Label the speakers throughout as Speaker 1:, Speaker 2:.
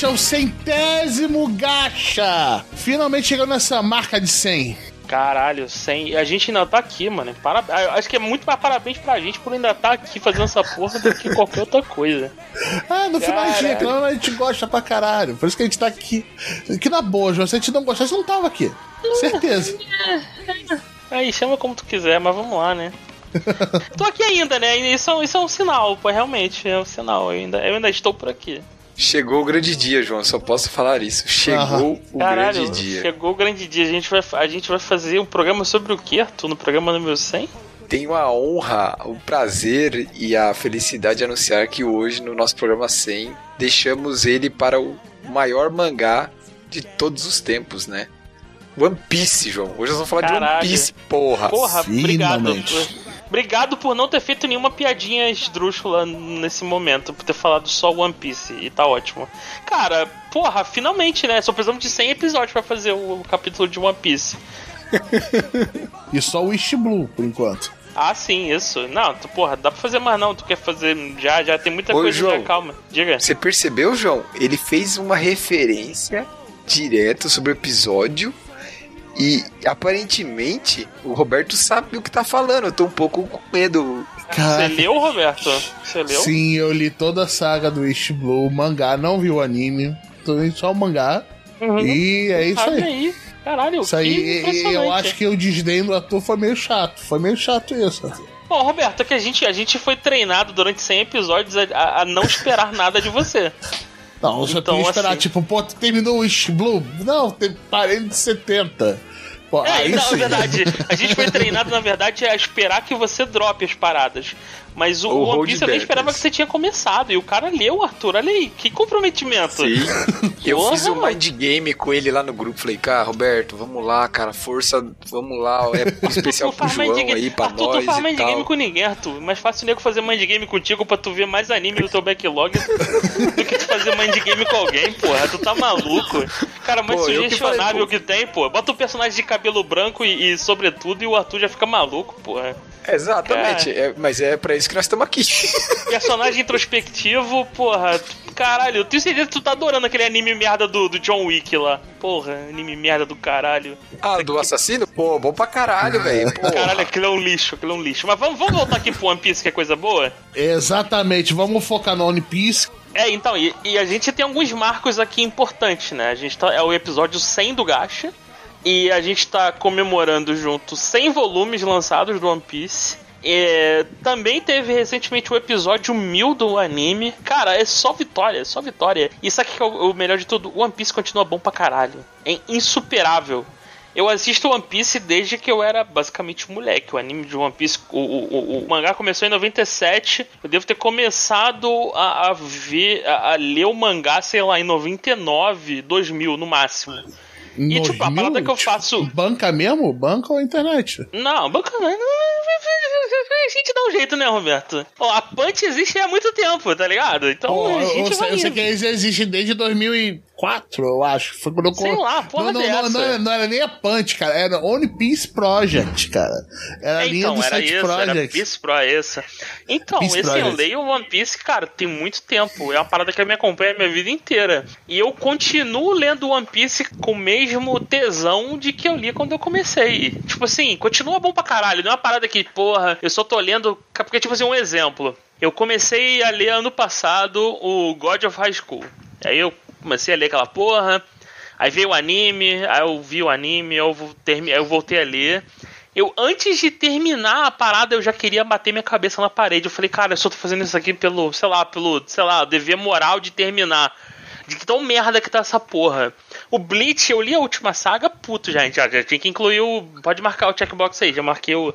Speaker 1: Gacha, o centésimo Gacha! Finalmente chegando nessa marca de 100.
Speaker 2: Caralho, 100. A gente ainda tá aqui, mano. Parabéns. Acho que é muito mais parabéns pra gente por ainda estar tá aqui fazendo essa porra do que qualquer outra coisa.
Speaker 1: Ah, no final dia, claro, a gente gosta pra caralho. Por isso que a gente tá aqui. Que na boa, João. Se a gente não gostasse, não tava aqui. Certeza.
Speaker 2: Aí, chama como tu quiser, mas vamos lá, né? Tô aqui ainda, né? Isso, é isso é um sinal, pô, realmente é um sinal. Eu ainda, eu ainda estou por aqui.
Speaker 3: Chegou o grande dia, João, só posso falar isso. Chegou o Caralho, grande dia.
Speaker 2: Chegou o grande dia. A gente, vai, a gente vai fazer um programa sobre o que, Arthur, no programa número 100?
Speaker 3: Tenho a honra, o prazer e a felicidade de anunciar que hoje, no nosso programa 100, deixamos ele para o maior mangá de todos os tempos, né? One Piece, João. Hoje nós vamos falar Caralho. de One Piece, porra.
Speaker 2: Porra, Finalmente. obrigado. Obrigado por não ter feito nenhuma piadinha esdrúxula nesse momento, por ter falado só One Piece, e tá ótimo. Cara, porra, finalmente, né? Só precisamos de 100 episódios para fazer o capítulo de One Piece.
Speaker 1: e só o East Blue, por enquanto.
Speaker 2: Ah, sim, isso. Não, tu, porra, dá pra fazer mais não. Tu quer fazer já, já tem muita Ô, coisa
Speaker 3: João,
Speaker 2: já, calma. Diga.
Speaker 3: Você percebeu, João? Ele fez uma referência direta sobre o episódio e aparentemente o Roberto sabe o que tá falando. Eu tô um pouco com medo.
Speaker 2: Você leu, Roberto? Você leu?
Speaker 1: Sim, eu li toda a saga do East Blue, o mangá, não vi o anime. Tô lendo só o mangá. Uhum. E é isso aí. aí.
Speaker 2: Caralho,
Speaker 1: isso aí, eu acho que o desdém do ator foi meio chato. Foi meio chato isso.
Speaker 2: Bom, Roberto, é que a gente, a gente foi treinado durante 100 episódios a, a não esperar nada de você.
Speaker 1: Não, você então, tem que esperar, assim... tipo, pô, terminou o East Blue? Não, parei de 70.
Speaker 2: Pô, é, na verdade, a gente foi treinado, na verdade, a esperar que você drope as paradas. Mas o, o One Piece eu nem esperava que você tinha começado. E o cara leu, Arthur. Olha aí, que comprometimento.
Speaker 3: Sim. eu fiz um mind game com ele lá no grupo. Falei, cara, Roberto, vamos lá, cara, força, vamos lá. É especial pro João aí, pra Arthur, nós. Tu faz mind tal.
Speaker 2: game com ninguém, Arthur. Mais fácil nego fazer mind game contigo pra tu ver mais anime no teu backlog do que tu fazer mind game com alguém, porra. Tu tá maluco. Cara, mais pô, sugestionável que, falei, que, tem, pô. Bota o um personagem de cabelo branco e, e sobretudo e o Arthur já fica maluco, porra.
Speaker 3: Exatamente, é, mas é pra isso que nós estamos aqui.
Speaker 2: Personagem introspectivo, porra. Caralho, eu tenho certeza que tu tá adorando aquele anime merda do, do John Wick lá. Porra, anime merda do caralho.
Speaker 3: Ah, do assassino? Pô, bom pra caralho, velho.
Speaker 2: Caralho, aquilo é um lixo, aquilo é um lixo. Mas vamos, vamos voltar aqui pro One Piece, que é coisa boa?
Speaker 1: Exatamente, vamos focar no One Piece.
Speaker 2: É, então, e, e, a gente tem alguns marcos aqui importantes, né? A gente tá, é o episódio 100 do Gacha. E a gente tá comemorando junto 100 volumes lançados do One Piece. É, também teve recentemente o episódio 1000 do anime. Cara, é só vitória, é só vitória. E isso aqui que é o, o melhor de tudo: One Piece continua bom pra caralho. É insuperável. Eu assisto One Piece desde que eu era basicamente moleque. O anime de One Piece, o, o, o mangá começou em 97. Eu devo ter começado a, a ver, a, a, ler o mangá, sei lá, em 99, 2000 no máximo.
Speaker 1: E tipo, a parada que eu faço. Banca mesmo? Banca ou internet?
Speaker 2: Não, banca não. A gente dá um jeito, né, Roberto? Ó, a Punch existe há muito tempo, tá ligado? Então oh, a gente
Speaker 1: eu, vai... eu sei que eles existem desde 2000 e 4, eu acho. Foi quando
Speaker 2: Sei eu... lá, porra
Speaker 1: não, não, não, não, não, era nem a Punch, cara. Era One Piece Project, cara. Era a linha então, do era
Speaker 2: isso,
Speaker 1: Project.
Speaker 2: Era Piece Pro, essa. Então, Peace esse Project. eu leio One Piece, cara, tem muito tempo. É uma parada que me acompanha a minha vida inteira. E eu continuo lendo One Piece com o mesmo tesão de que eu li quando eu comecei. Tipo assim, continua bom pra caralho. Não é uma parada que, porra, eu só tô lendo. Porque, tipo assim, um exemplo. Eu comecei a ler ano passado o God of High School. Aí eu comecei a ler aquela porra. Aí veio o anime, aí eu vi o anime, eu, termi eu voltei a ler. Eu, antes de terminar a parada, eu já queria bater minha cabeça na parede. Eu falei, cara, eu só tô fazendo isso aqui pelo, sei lá, pelo, sei lá, dever moral de terminar. De que tão merda que tá essa porra. O Bleach, eu li a última saga, puto, gente. Já, já tinha que incluir o. Pode marcar o checkbox aí, já marquei o.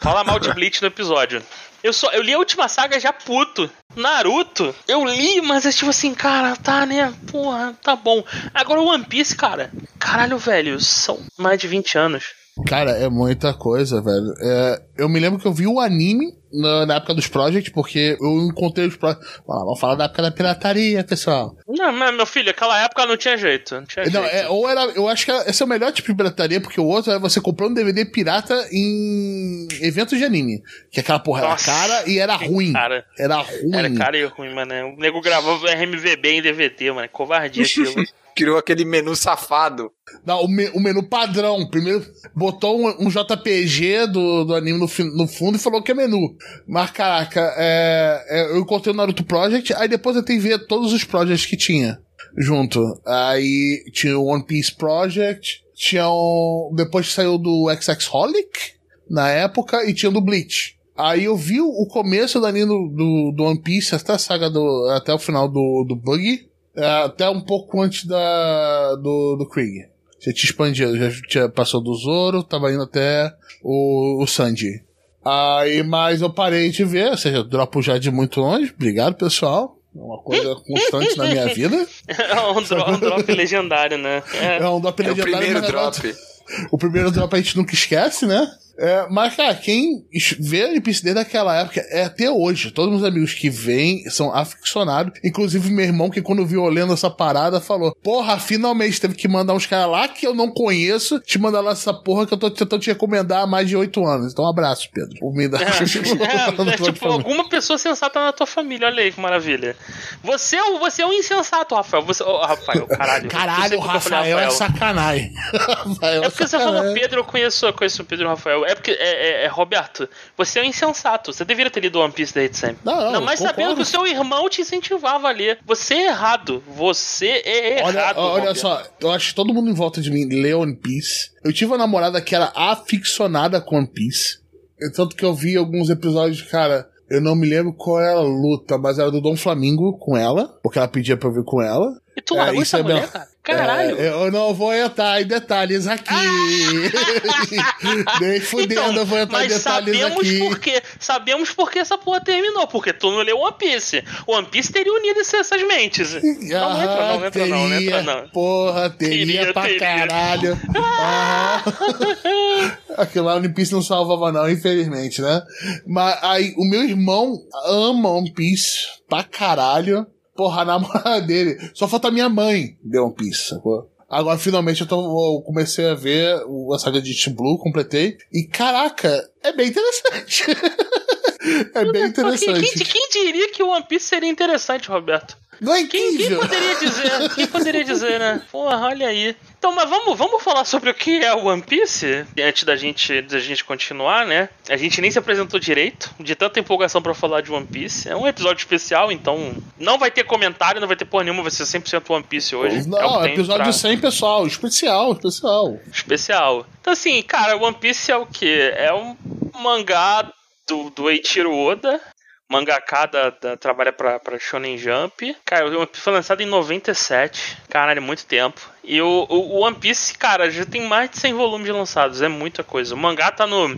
Speaker 2: Fala mal de Bleach no episódio. Eu só eu li a última saga já puto. Naruto, eu li, mas é tipo assim, cara, tá, né? Porra, tá bom. Agora o One Piece, cara. Caralho, velho, são mais de 20 anos.
Speaker 1: Cara, é muita coisa, velho. É, eu me lembro que eu vi o anime na, na, época dos projects, porque eu encontrei os projects. Ah, vamos falar da época da pirataria, pessoal.
Speaker 2: Não, mas meu filho, aquela época não tinha jeito. Não tinha não,
Speaker 1: jeito. É, ou era. Eu acho que esse é o melhor tipo de pirataria, porque o outro é você comprar um DVD pirata em eventos de anime. Que aquela porra Nossa, era cara e era ruim. Cara. Era ruim.
Speaker 2: Era cara e ruim, mano. O nego gravava RMVB em DVD, mano. Covardia aquilo.
Speaker 3: Criou aquele menu safado.
Speaker 1: Não, o, me, o menu padrão. Primeiro botou um, um JPG do, do anime no, no, fundo e falou que é menu. Mas, caraca, é, é, eu encontrei o Naruto Project, aí depois eu tenho que ver todos os projects que tinha junto. Aí tinha o One Piece Project, tinha um, depois saiu do XX Holic na época e tinha do Bleach. Aí eu vi o começo anime do, do, do One Piece até a saga do. até o final do, do Bug. É, até um pouco antes da, do, do Krieg. Já tinha expandido, já tinha, passou do Zoro, tava indo até o, o Sanji. Aí, mas eu parei de ver, ou seja, dropo já de muito longe. Obrigado, pessoal. É uma coisa constante na minha vida.
Speaker 2: É um, drop, um drop legendário, né?
Speaker 1: É, é um drop legendário. É o primeiro drop. O primeiro drop a gente nunca esquece, né? É, mas, cara, quem vê a NPC desde aquela época é até hoje. Todos meus amigos que vêm são aficionados. Inclusive, meu irmão, que quando viu olhando essa parada, falou: Porra, finalmente teve que mandar uns caras lá que eu não conheço, te mandar lá essa porra que eu tô tentando te recomendar há mais de oito anos. Então, um abraço, Pedro. Por me dar.
Speaker 2: É, é, é, tipo, alguma pessoa sensata na tua família. Olha aí que maravilha. Você é, você é um insensato, Rafael. Você, oh, Rafael, caralho.
Speaker 1: Caralho, o Rafael, Rafael, é sacanagem.
Speaker 2: Rafael é porque você falou Pedro, eu conheço, eu conheço o Pedro Rafael. É porque, é, é, é, Roberto, você é um insensato. Você deveria ter lido One Piece desde sempre. Não, não, não mas sabendo que o seu irmão te incentivava a ler. Você é errado. Você é errado.
Speaker 1: Olha, só, eu acho que todo mundo em volta de mim lê One Piece. Eu tive uma namorada que era aficionada com One Piece. Tanto que eu vi alguns episódios, cara. Eu não me lembro qual era a luta, mas era do Dom Flamingo com ela, porque ela pedia pra eu ver com ela.
Speaker 2: Tu largou é, essa é mulher, cara? Caralho.
Speaker 1: É, eu não vou entrar em detalhes aqui. Nem fudendo, então, eu vou entrar em detalhes
Speaker 2: sabemos
Speaker 1: aqui.
Speaker 2: Porque, sabemos porque essa porra terminou. Porque tu não leu One Piece. One Piece teria unido essas mentes. Ah,
Speaker 1: não, entra não, entra teria, não, não entra não. Porra, teria, teria pra teria. caralho. Ah. Aquilo lá One Piece não salvava não, infelizmente, né? Mas aí, o meu irmão ama One Piece pra caralho porra, a namorada dele. Só falta minha mãe deu One Piece, sacou? Agora, finalmente, eu, tô, eu comecei a ver a saga de Team Blue, completei. E, caraca, é bem interessante. é bem interessante.
Speaker 2: Quem, quem, diria que o One Piece seria interessante, Roberto?
Speaker 1: Não é
Speaker 2: quem, quem, poderia dizer? Quem poderia dizer, né? Porra, olha aí. Então, mas vamos, vamos falar sobre o que é o One Piece antes da gente, da gente continuar, né? A gente nem se apresentou direito, de tanta empolgação para falar de One Piece. É um episódio especial, então não vai ter comentário, não vai ter porra nenhuma, vai ser 100% One Piece hoje.
Speaker 1: Não, é episódio pra... 100, pessoal. Especial, especial.
Speaker 2: Especial. Então, assim, cara, One Piece é o quê? É um mangá do, do Eiichiro Oda, mangaka da, da, trabalha pra, pra Shonen Jump. Cara, o One Piece foi lançado em 97. Caralho, muito tempo. E o, o, One Piece, cara, já tem mais de 100 volumes lançados. É muita coisa. O mangá tá no.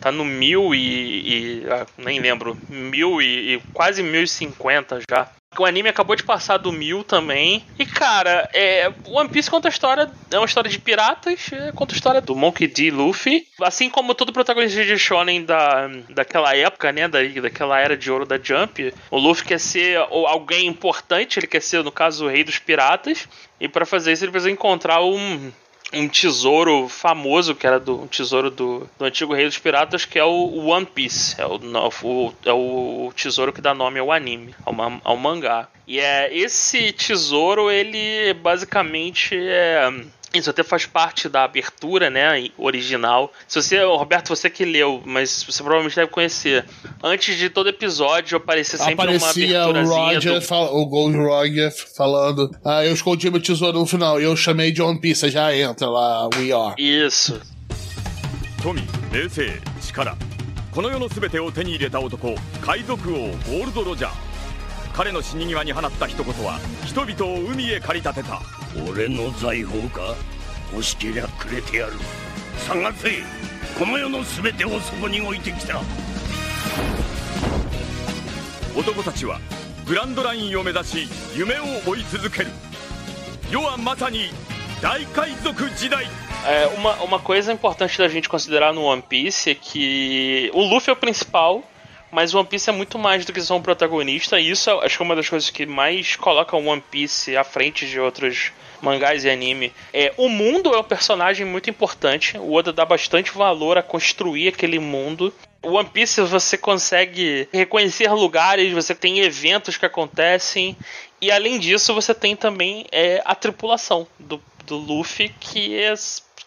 Speaker 2: Tá no mil e. e ah, nem lembro. Mil e, e quase mil e cinquenta já. O anime acabou de passar do mil também. E, cara, é, One Piece conta a história. É uma história de piratas, é, conta a história do Monkey D. Luffy. Assim como todo protagonista de Shonen da, daquela época, né? Da, daquela era de ouro da Jump. O Luffy quer ser alguém importante, ele quer ser, no caso, o rei dos piratas. E para fazer isso, ele precisa encontrar um, um tesouro famoso, que era do um tesouro do, do antigo Rei dos Piratas, que é o One Piece. É o, o, é o tesouro que dá nome ao anime, ao, ao mangá. E é esse tesouro, ele basicamente é isso até faz parte da abertura, né, original. Se você, Roberto, você que leu, mas você provavelmente deve conhecer. Antes de todo episódio aparecia sempre Aparecia uma aberturazinha.
Speaker 1: O, Roger, do... o Gold Roger falando, ah, eu escondi meu tesouro no final, e eu chamei de One Piece, já entra lá, We Are.
Speaker 2: Isso.
Speaker 4: Tommy, 冷静、力。この世の全てを手に入れた男、海賊王ゴールド・ロジャー。彼の死に際に放った一言は人々を海へ駆り立てた
Speaker 5: 俺の財宝か欲しけりゃくれてやる探せこの世の全てをそこに置いてきた
Speaker 4: 男たちはグランドラインを目指し夢を追い続ける世はまさに大海賊時代
Speaker 2: É, uma, uma coisa importante da gente considerar no One Piece é que o Luffy é o principal, mas One Piece é muito mais do que só um protagonista, e isso acho que é uma das coisas que mais coloca One Piece à frente de outros mangás e anime. É, o mundo é um personagem muito importante, o Oda dá bastante valor a construir aquele mundo. O One Piece você consegue reconhecer lugares, você tem eventos que acontecem, e além disso você tem também é, a tripulação do, do Luffy, que é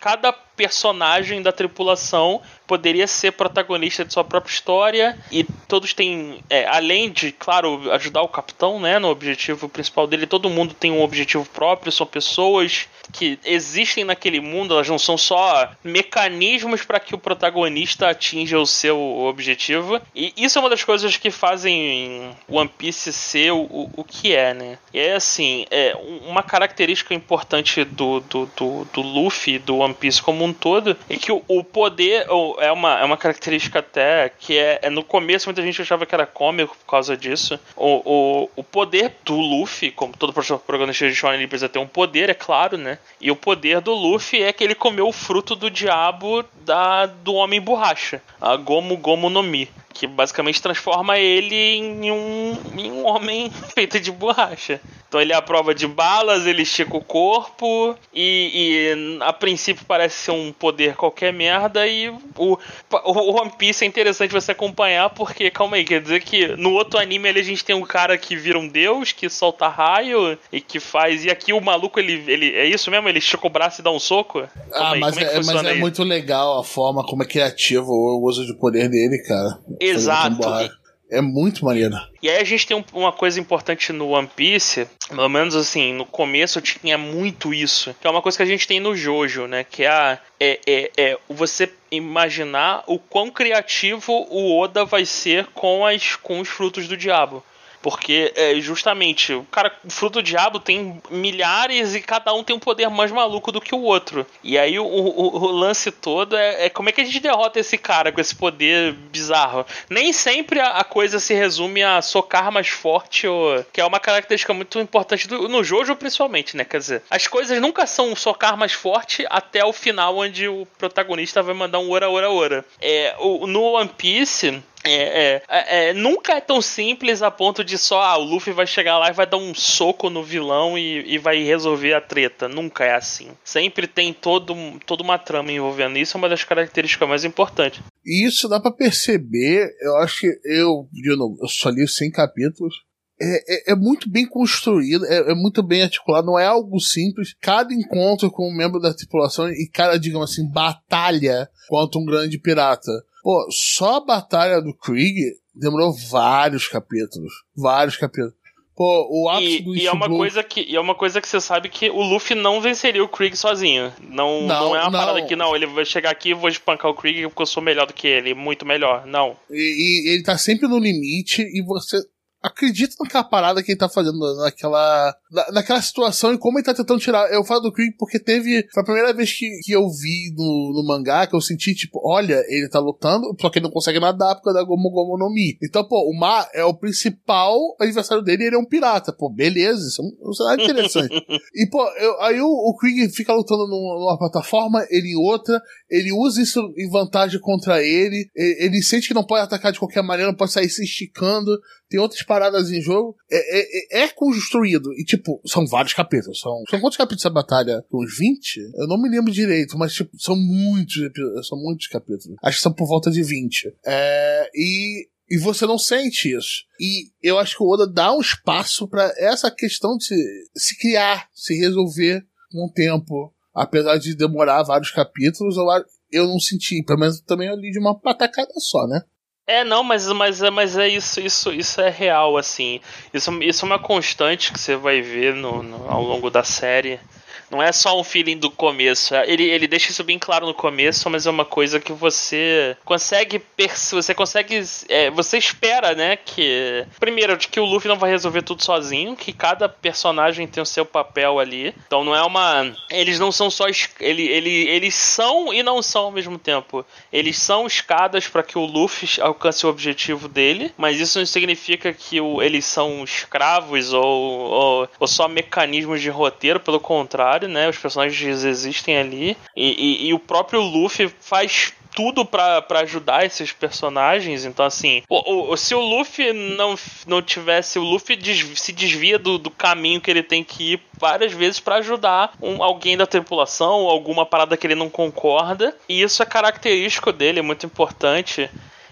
Speaker 2: cada personagem da tripulação poderia ser protagonista de sua própria história e todos têm, é, além de, claro, ajudar o capitão, né, no objetivo principal dele, todo mundo tem um objetivo próprio, são pessoas que existem naquele mundo, elas não são só mecanismos para que o protagonista atinja o seu objetivo. E isso é uma das coisas que fazem One Piece ser o, o que é, né? E é assim, é uma característica importante do, do, do, do Luffy, do One Piece como um todo, é que o, o poder é uma, é uma característica até que é, é, no começo muita gente achava que era cômico por causa disso. O, o, o poder do Luffy, como todo protagonista de Shonen, ele precisa ter um poder, é claro, né? E o poder do Luffy é que ele comeu o fruto do diabo da, do Homem Borracha, a Gomu Gomu no Mi que basicamente transforma ele em um, em um homem feito de borracha. Então ele é a prova de balas, ele estica o corpo e, e, a princípio parece ser um poder qualquer merda e o, o One Piece é interessante você acompanhar porque, calma aí, quer dizer que no outro anime ali a gente tem um cara que vira um deus, que solta raio e que faz... E aqui o maluco, ele, ele é isso mesmo? Ele estica o braço e dá um soco?
Speaker 1: Calma ah, aí, mas, é, é mas é muito legal a forma como é criativo o uso de poder dele, cara.
Speaker 2: Exato.
Speaker 1: É muito maneiro.
Speaker 2: E aí a gente tem uma coisa importante no One Piece, pelo menos assim, no começo tinha muito isso, que é uma coisa que a gente tem no Jojo, né? Que é, a, é, é, é você imaginar o quão criativo o Oda vai ser com, as, com os frutos do diabo. Porque é justamente o cara, o fruto do diabo tem milhares e cada um tem um poder mais maluco do que o outro. E aí o, o, o lance todo é, é, como é que a gente derrota esse cara com esse poder bizarro. Nem sempre a, a, coisa se resume a socar mais forte, ou, que é uma característica muito importante do, no Jojo principalmente, né? Quer dizer, as coisas nunca são socar mais forte até o final onde o protagonista vai mandar um ora ora ora. É, o, no One Piece é, é, é, é, nunca é tão simples a ponto de só ah, o Luffy vai chegar lá e vai dar um soco no vilão e, e vai resolver a treta. Nunca é assim. Sempre tem todo, toda uma trama envolvendo isso, é uma das características mais importantes.
Speaker 1: E isso dá para perceber, eu acho que eu, de novo, eu só li 100 capítulos. É, é, é, muito bem construído, é, é, muito bem articulado, não é algo simples. Cada encontro com um membro da tripulação e cada, digamos assim, batalha contra um grande pirata Pô, só a batalha do Krieg demorou vários capítulos. Vários capítulos. Pô, o ápice
Speaker 2: e,
Speaker 1: do
Speaker 2: e é uma coisa que E é uma coisa que você sabe que o Luffy não venceria o Krieg sozinho. Não, não, não é uma não. parada que, não, ele vai chegar aqui e vou espancar o Krieg porque eu sou melhor do que ele, muito melhor. Não.
Speaker 1: E, e ele tá sempre no limite e você acredita naquela parada que ele tá fazendo, naquela, na, naquela situação e como ele tá tentando tirar. Eu falo do Krieg porque teve. Foi a primeira vez que, que eu vi no, no mangá que eu senti, tipo, olha, ele tá lutando, só que ele não consegue nadar por causa da Gomu Gomu no Mi. Então, pô, o Mar é o principal adversário dele e ele é um pirata. Pô, beleza, isso é um, cenário interessante. e, pô, eu, aí o, o Krieg fica lutando numa plataforma, ele em outra, ele usa isso em vantagem contra ele, ele, ele sente que não pode atacar de qualquer maneira, não pode sair se esticando tem outras paradas em jogo. É, é, é, construído. E, tipo, são vários capítulos. São, são quantos capítulos essa batalha? Uns 20? Eu não me lembro direito, mas, tipo, são muitos, são muitos capítulos. Acho que são por volta de 20. É, e, e você não sente isso. E eu acho que o Oda dá um espaço para essa questão de se, se criar, se resolver com o tempo. Apesar de demorar vários capítulos, eu, eu não senti. Pelo menos também ali de uma patacada só, né?
Speaker 2: É, não, mas, mas, mas é isso, isso, isso é real, assim. Isso, isso é uma constante que você vai ver no, no ao longo da série. Não é só um feeling do começo. Ele, ele deixa isso bem claro no começo, mas é uma coisa que você consegue você consegue é, você espera, né, que primeiro de que o Luffy não vai resolver tudo sozinho, que cada personagem tem o seu papel ali. Então não é uma eles não são só ele, ele, eles são e não são ao mesmo tempo. Eles são escadas para que o Luffy alcance o objetivo dele, mas isso não significa que o, eles são escravos ou, ou, ou só mecanismos de roteiro, pelo contrário história, né? Os personagens existem ali. E, e, e o próprio Luffy faz tudo para ajudar esses personagens. Então, assim, o, o, se o Luffy não, não tivesse. O Luffy des, se desvia do, do caminho que ele tem que ir várias vezes para ajudar um, alguém da tripulação, alguma parada que ele não concorda. E isso é característico dele, é muito importante.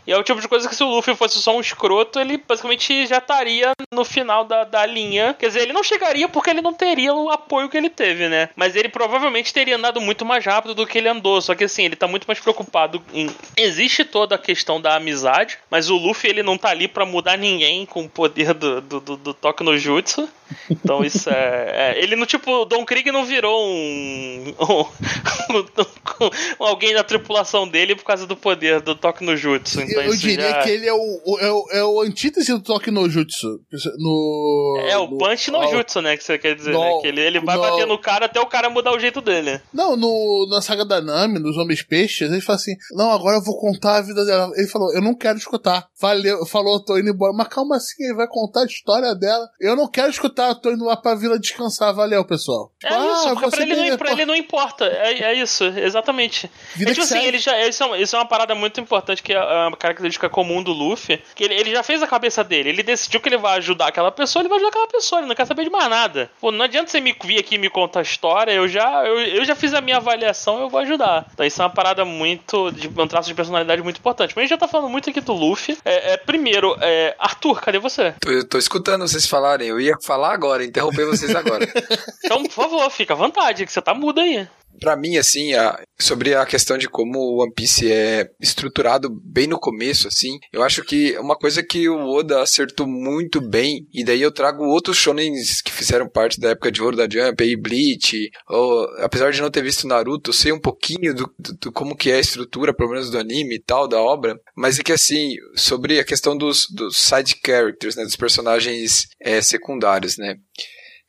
Speaker 2: E é o tipo de coisa que se o Luffy fosse só um escroto, ele basicamente já estaria no final da, da linha. Quer dizer, ele não chegaria porque ele não teria o apoio que ele teve, né? Mas ele provavelmente teria andado muito mais rápido do que ele andou. Só que assim, ele tá muito mais preocupado em. Existe toda a questão da amizade, mas o Luffy ele não tá ali para mudar ninguém com o poder do, do, do, do toque no jutsu. Então isso é, é, Ele não, tipo, Don Krieg não virou um, um, um, alguém da tripulação dele por causa do poder do toque no jutsu. Então,
Speaker 1: eu diria
Speaker 2: já...
Speaker 1: que ele é o, é o, é o antítese do toque no jutsu. No,
Speaker 2: é, o
Speaker 1: no,
Speaker 2: punch no jutsu, né? Que você quer dizer, no, né? Que ele, ele vai bater no cara até o cara mudar o jeito dele.
Speaker 1: Não, no, na saga da Nami, nos Homens Peixes, ele fala assim: Não, agora eu vou contar a vida dela. Ele falou: Eu não quero escutar. Valeu, falou, tô indo embora. Mas calma assim, ele vai contar a história dela. Eu não quero escutar, tô indo lá pra vila descansar. Valeu, pessoal.
Speaker 2: É ah, isso, porque pra ele, não, pra ele não importa. É, é isso, exatamente. Vida é tipo assim, ele já, isso, é, isso é uma parada muito importante que é uma característica comum do Luffy. Que ele, ele já fez a cabeça dele. Ele decidiu que ele vai ajudar aquela pessoa, ele vai ajudar aquela pessoa. Ele não quer saber de mais nada. Pô, não adianta você me vir aqui e me contar a história. Eu já, eu, eu já fiz a minha avaliação, eu vou ajudar. Então isso é uma parada muito. De, um traço de personalidade muito importante. Mas a gente já tá falando muito aqui do Luffy. É, é primeiro, é, Arthur, cadê você?
Speaker 3: Tô, tô escutando vocês falarem. Eu ia falar agora, interromper vocês agora.
Speaker 2: então, por favor, fica à vontade, que você tá mudo aí
Speaker 3: para mim, assim, a, sobre a questão de como o One Piece é estruturado bem no começo, assim, eu acho que uma coisa que o Oda acertou muito bem, e daí eu trago outros shonens que fizeram parte da época de ouro da Jump, aí Bleach, ou, apesar de não ter visto Naruto, sei um pouquinho do, do, do, como que é a estrutura, pelo menos do anime e tal, da obra, mas é que, assim, sobre a questão dos, dos side characters, né, dos personagens é, secundários, né,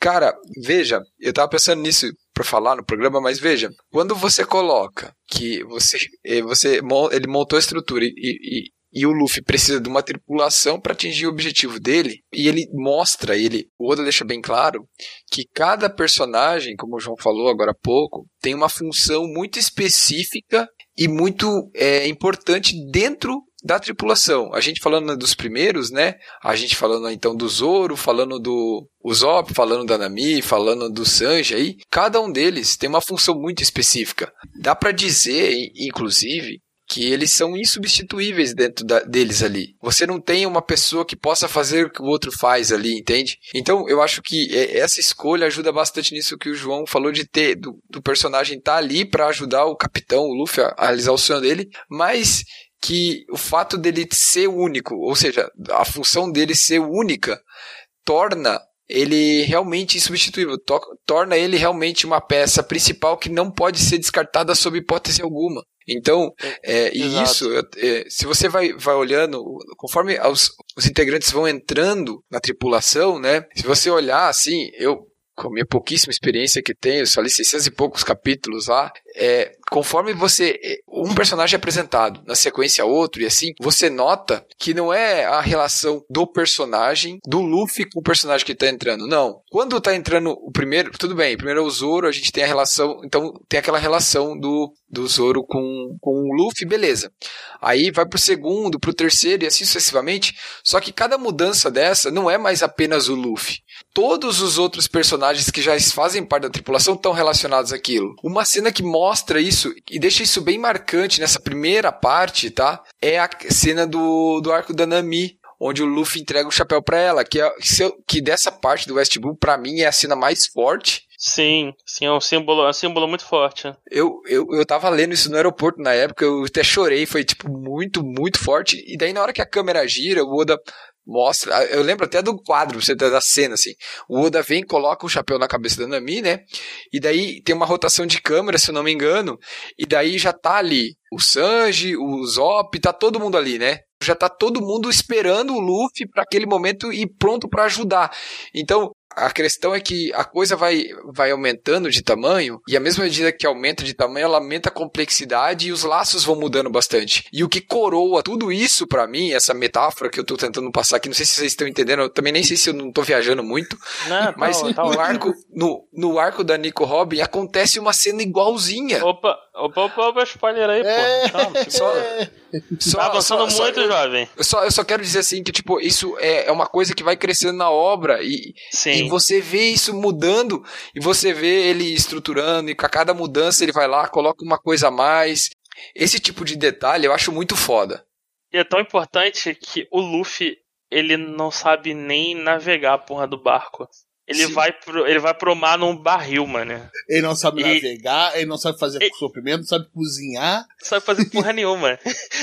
Speaker 3: Cara, veja, eu tava pensando nisso para falar no programa, mas veja, quando você coloca que você, eh, você ele montou a estrutura e, e, e o Luffy precisa de uma tripulação para atingir o objetivo dele, e ele mostra, ele, o Oda deixa bem claro que cada personagem, como o João falou agora há pouco, tem uma função muito específica e muito é, importante dentro da tripulação. A gente falando dos primeiros, né? A gente falando então do Zoro, falando do Usopp, falando da Nami, falando do Sanji aí. Cada um deles tem uma função muito específica. Dá para dizer, inclusive, que eles são insubstituíveis dentro da, deles ali. Você não tem uma pessoa que possa fazer o que o outro faz ali, entende? Então eu acho que essa escolha ajuda bastante nisso que o João falou de ter do, do personagem estar tá ali para ajudar o capitão, o Luffy, a realizar o sonho dele, mas que o fato dele ser único, ou seja, a função dele ser única, torna ele realmente insubstituível, to torna ele realmente uma peça principal que não pode ser descartada sob hipótese alguma. Então, é, e isso, é, se você vai, vai olhando, conforme os, os integrantes vão entrando na tripulação, né? Se você olhar assim, eu com a minha pouquíssima experiência que tenho, só li 600 e poucos capítulos lá, é, conforme você. Um personagem é apresentado, na sequência outro, e assim, você nota que não é a relação do personagem, do Luffy com o personagem que tá entrando. Não. Quando tá entrando o primeiro, tudo bem, primeiro é o Zoro, a gente tem a relação. Então tem aquela relação do, do Zoro com, com o Luffy, beleza. Aí vai pro segundo, pro terceiro e assim sucessivamente. Só que cada mudança dessa não é mais apenas o Luffy. Todos os outros personagens que já fazem parte da tripulação estão relacionados àquilo. Uma cena que mostra isso e deixa isso bem marcante nessa primeira parte, tá? É a cena do, do arco da Nami, onde o Luffy entrega o chapéu para ela, que, é, que dessa parte do West Blue, pra mim, é a cena mais forte.
Speaker 2: Sim, sim, é um símbolo, é um símbolo muito forte.
Speaker 3: Eu, eu, eu tava lendo isso no aeroporto na época, eu até chorei, foi tipo muito, muito forte. E daí na hora que a câmera gira, o Oda mostra. Eu lembro até do quadro, você da cena, assim. O Oda vem, coloca o chapéu na cabeça da Nami, né? E daí tem uma rotação de câmera, se eu não me engano. E daí já tá ali o Sanji, o Zop, tá todo mundo ali, né? Já tá todo mundo esperando o Luffy para aquele momento e pronto para ajudar. Então, A questão é que a coisa vai, vai aumentando de tamanho, e a mesma medida que aumenta de tamanho, ela aumenta a complexidade e os laços vão mudando bastante. E o que coroa tudo isso para mim, essa metáfora que eu tô tentando passar aqui, não sei se vocês estão entendendo, eu também nem sei se eu não tô viajando muito, não, mas tá, tá no, arco, no, no arco da Nico Robin acontece uma cena igualzinha.
Speaker 2: Opa, opa, opa, opa spoiler aí, é, pô. Calma, só, só, tá avançando só, muito,
Speaker 3: só,
Speaker 2: jovem.
Speaker 3: Eu só, eu só quero dizer assim que, tipo, isso é, é uma coisa que vai crescendo na obra e, Sim. e você vê isso mudando e você vê ele estruturando e com cada mudança ele vai lá, coloca uma coisa a mais. Esse tipo de detalhe eu acho muito foda.
Speaker 2: E é tão importante que o Luffy, ele não sabe nem navegar a porra do barco. Ele vai, pro, ele vai pro mar num barril, mano.
Speaker 1: Ele não sabe e... navegar, ele não sabe fazer suprimento, não sabe cozinhar.
Speaker 2: Não sabe fazer porra nenhuma.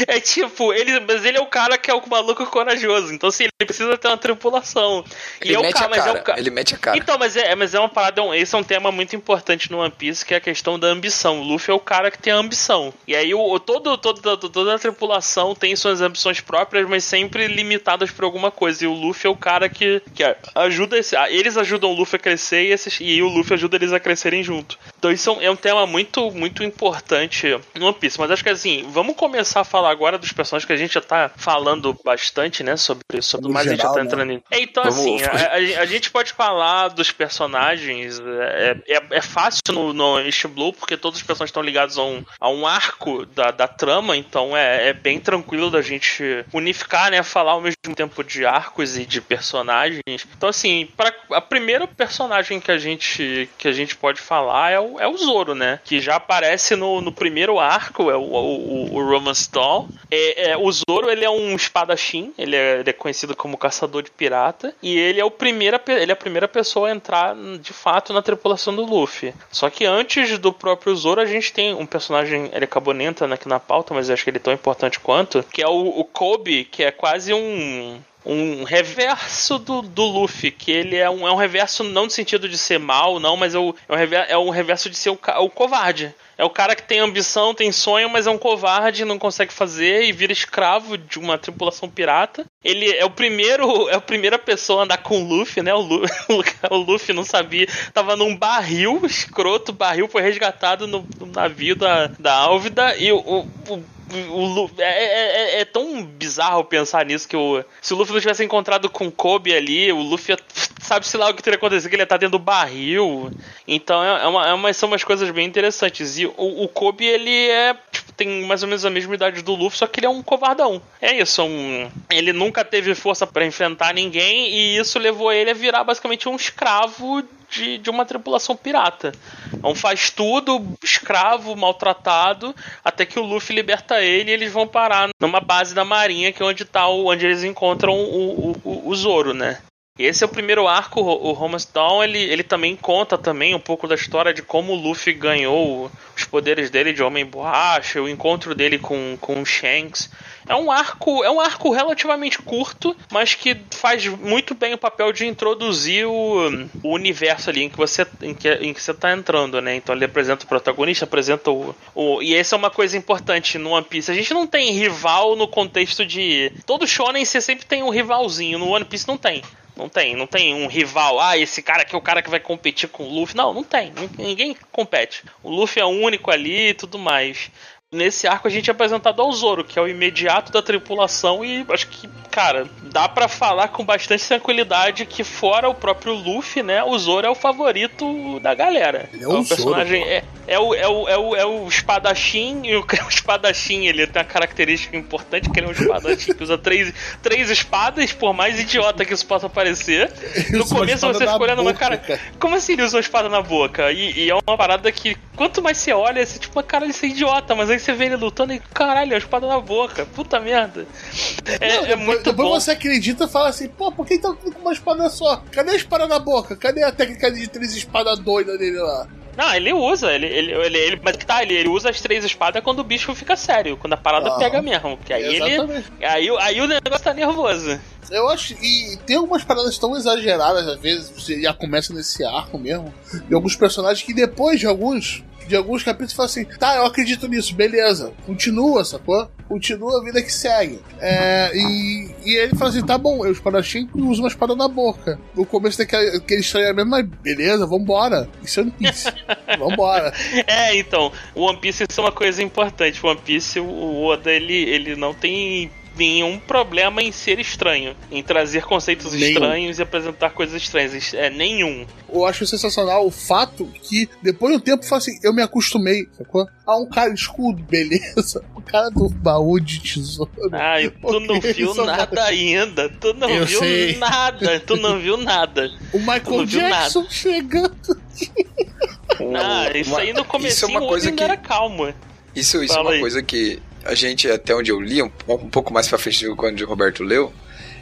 Speaker 2: É tipo, ele, mas ele é o cara que é o maluco corajoso. Então, assim, ele precisa ter uma tripulação.
Speaker 3: Ele
Speaker 2: é
Speaker 3: mete
Speaker 2: cara,
Speaker 3: a cara, é ele mete a cara.
Speaker 2: Então, mas é, mas é uma parada, esse é um tema muito importante no One Piece, que é a questão da ambição. O Luffy é o cara que tem a ambição. E aí, o, todo, todo, toda a tripulação tem suas ambições próprias, mas sempre limitadas por alguma coisa. E o Luffy é o cara que, que ajuda esse, eles ajudam ajudam o Luffy a crescer e, esses, e o Luffy ajuda eles a crescerem junto. Então isso é um tema muito, muito importante no One Piece. Mas acho que assim, vamos começar a falar agora dos personagens que a gente já tá falando bastante, né? Sobre, sobre mais geral, a gente já tá né? entrando né? em. Então, vamos, assim, a, a, a, gente pode falar dos personagens. É, é, é fácil no, no East Blue, porque todos os personagens estão ligados a um, a um arco da, da trama, então é, é bem tranquilo da gente unificar, né? Falar ao mesmo tempo de arcos e de personagens. Então, assim, para a primeira primeiro personagem que a gente, que a gente pode falar é o, é o Zoro, né? Que já aparece no, no primeiro arco, é o, o, o Romance Doll. É, é, o Zoro, ele é um espadachim, ele é, ele é, conhecido como caçador de pirata, e ele é, o primeira, ele é a primeira pessoa a entrar, de fato, na tripulação do Luffy. Só que antes do próprio Zoro, a gente tem um personagem, ele acabou nem entrando aqui na pauta, mas acho que ele é tão importante quanto, que é o, o Kobe, que é quase um um reverso do, do Luffy, que ele é um, é um reverso não no sentido de ser mal, não, mas é, o, é, um, reverso, é um reverso de ser o, o covarde. É o cara que tem ambição, tem sonho, mas é um covarde, não consegue fazer e vira escravo de uma tripulação pirata. Ele é o primeiro, é a primeira pessoa a andar com o Luffy, né? O, Lu, o Luffy não sabia, tava num barril escroto, barril foi resgatado no, no navio da, da Álvida e o, o o Luffy, é, é, é, é, tão bizarro pensar nisso que o, se o Luffy não tivesse encontrado com Kobe ali, o Luffy sabe-se lá o que teria acontecido, que ele ia estar dentro do barril. Então é, é, uma, é uma, são umas coisas bem interessantes. E o, o Kobe, ele é. Tipo, tem mais ou menos a mesma idade do Luffy, só que ele é um covardão. É isso, um, ele nunca teve força para enfrentar ninguém e isso levou ele a virar basicamente um escravo de, de uma tripulação pirata. Então faz tudo, escravo, maltratado, até que o Luffy liberta ele e eles vão parar numa base da marinha, que é onde tá o, onde eles encontram o, o, o Zoro, né? Esse é o primeiro arco, o Romance Dawn, ele, ele também conta também um pouco da história de como o Luffy ganhou os poderes dele de Homem Borracha, o encontro dele com, com o Shanks. É um arco, é um arco relativamente curto, mas que faz muito bem o papel de introduzir o, o universo ali em que você em que, em que você tá entrando, né? Então ele apresenta o protagonista, apresenta o, o e essa é uma coisa importante no One Piece. A gente não tem rival no contexto de todo shonen você sempre tem um rivalzinho, no One Piece não tem. Não tem, não tem um rival. Ah, esse cara aqui é o cara que vai competir com o Luffy. Não, não tem. Ninguém compete. O Luffy é único ali e tudo mais. Nesse arco a gente é apresentado ao Zoro, que é o imediato da tripulação e acho que, cara, dá para falar com bastante tranquilidade que fora o próprio Luffy, né, o Zoro é o favorito da galera.
Speaker 1: Ele é, o
Speaker 2: personagem é, é, o, é, o, é, o, é o espadachim e o, o espadachim, ele tem uma característica importante que ele é um espadachim que usa três, três espadas, por mais idiota que isso possa parecer. No começo você fica olhando uma cara, como assim ele usa uma espada na boca? E, e, é uma parada que quanto mais você olha, você tipo, cara, isso é idiota, mas aí você vê ele lutando e caralho, a espada na boca. Puta merda. É, Não, é muito
Speaker 1: depois
Speaker 2: bom.
Speaker 1: você acredita e fala assim, pô, por que tá com uma espada só? Cadê a espada na boca? Cadê a técnica de três espadas doida dele lá?
Speaker 2: Não, ele usa, ele, ele, ele, ele mas tá, ele, ele usa as três espadas quando o bicho fica sério, quando a parada ah, pega mesmo. Que aí exatamente. ele. Aí, aí o negócio tá nervoso.
Speaker 1: Eu acho. E tem algumas paradas tão exageradas, às vezes, você já começa nesse arco mesmo. E alguns personagens que depois de alguns de alguns capítulos e fala assim: tá, eu acredito nisso, beleza, continua, sacou? Continua a vida que segue. É, e, e ele fala assim: tá bom, eu espadachim e uso uma espada na boca. No começo daquele aquele estranhamento, mas beleza, vambora. Isso é One Piece. vambora.
Speaker 2: É, então, o One Piece isso é uma coisa importante. O One Piece, o Oda, ele, ele não tem nenhum problema em ser estranho, em trazer conceitos nenhum. estranhos e apresentar coisas estranhas. É nenhum.
Speaker 1: Eu acho sensacional o fato que depois de um tempo assim, eu me acostumei, sacou? Ah, um cara escudo, beleza. O cara do baú de tesouro.
Speaker 2: Ai, tu não viu nada ainda. Tu não eu viu sei. nada. Tu não viu nada.
Speaker 1: O Michael Jackson chegando.
Speaker 2: Ah, isso aí no começo é uma coisa que... era calmo.
Speaker 3: Isso, isso é uma aí. coisa que a gente, até onde eu li, um, pouco mais pra frente do quando o Roberto leu,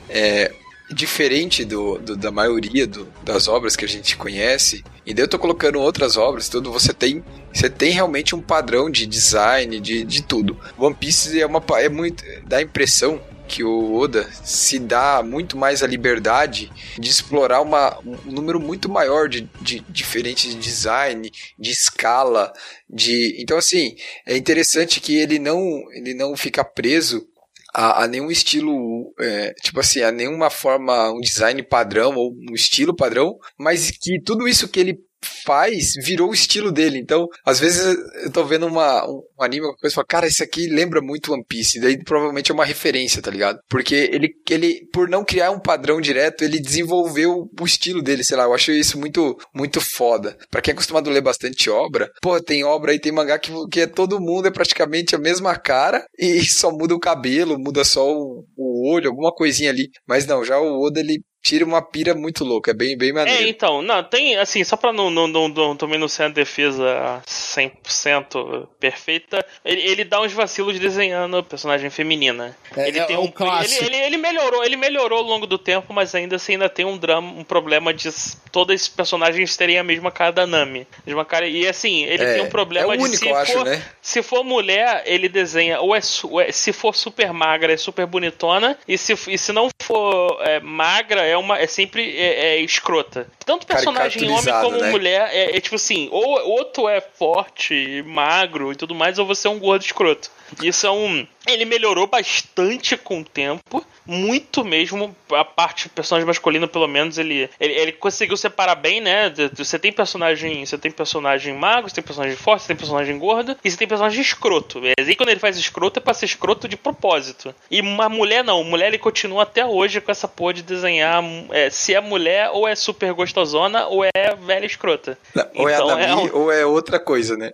Speaker 3: é diferente do, do da maioria do, das obras que a gente conhece, e daí eu tô colocando outras obras, tudo, você tem você tem realmente um padrão de design, de, de tudo. One Piece é uma é muito dá a impressão que o Oda se dá muito mais a liberdade de explorar uma, um número muito maior de, de diferentes de design, de escala, de então assim é interessante que ele não ele não fica preso a, a nenhum estilo, é, tipo assim, a nenhuma forma, um design padrão ou um estilo padrão, mas que tudo isso que ele faz virou o estilo dele. Então, às vezes eu tô vendo uma, um anime, uma coisa e falo, cara, isso aqui lembra muito One Piece. Daí provavelmente é uma referência, tá ligado? Porque ele, ele, por não criar um padrão direto, ele desenvolveu o estilo dele, sei lá. Eu acho isso muito, muito foda. Pra quem é acostumado a ler bastante obra, pô, tem obra aí, tem mangá que, que é todo mundo, é praticamente a mesma cara e só muda o cabelo, muda só o, o olho, alguma coisinha ali. Mas não, já o Oda, ele tira uma pira muito louca, é bem, bem maneiro.
Speaker 2: É, então, não, tem, assim, só pra não, não, não, não também não ser uma defesa 100% perfeita, ele, ele dá uns vacilos desenhando personagem feminina. É, ele é, tem um, clássico. Ele, ele, ele, melhorou, ele melhorou ao longo do tempo, mas ainda assim ainda tem um drama, um problema de todos os personagens terem a mesma cara da Nami. Mesma cara, e assim, ele é, tem um problema é
Speaker 3: o único,
Speaker 2: de se
Speaker 3: acho,
Speaker 2: for,
Speaker 3: né?
Speaker 2: se for mulher, ele desenha ou é, ou é, se for super magra, é super bonitona, e se, e se não for é, magra, é uma é sempre é, é escrota. Tanto personagem homem como né? mulher é, é, tipo assim, ou, ou tu é forte, magro e tudo mais, ou você é um gordo escroto. Isso é um. Ele melhorou bastante com o tempo muito mesmo. A parte do personagem masculino, pelo menos, ele, ele, ele, conseguiu separar bem, né? Você tem personagem. Você tem personagem magro, você tem personagem forte, você tem personagem gordo e você tem personagem escroto. E aí quando ele faz escroto é pra ser escroto de propósito. E uma mulher não, mulher ele continua até hoje com essa porra de desenhar é, se é mulher ou é super gostosona ou é velha escrota.
Speaker 3: Não, ou é então, é a Dami, é ou é outra coisa, né?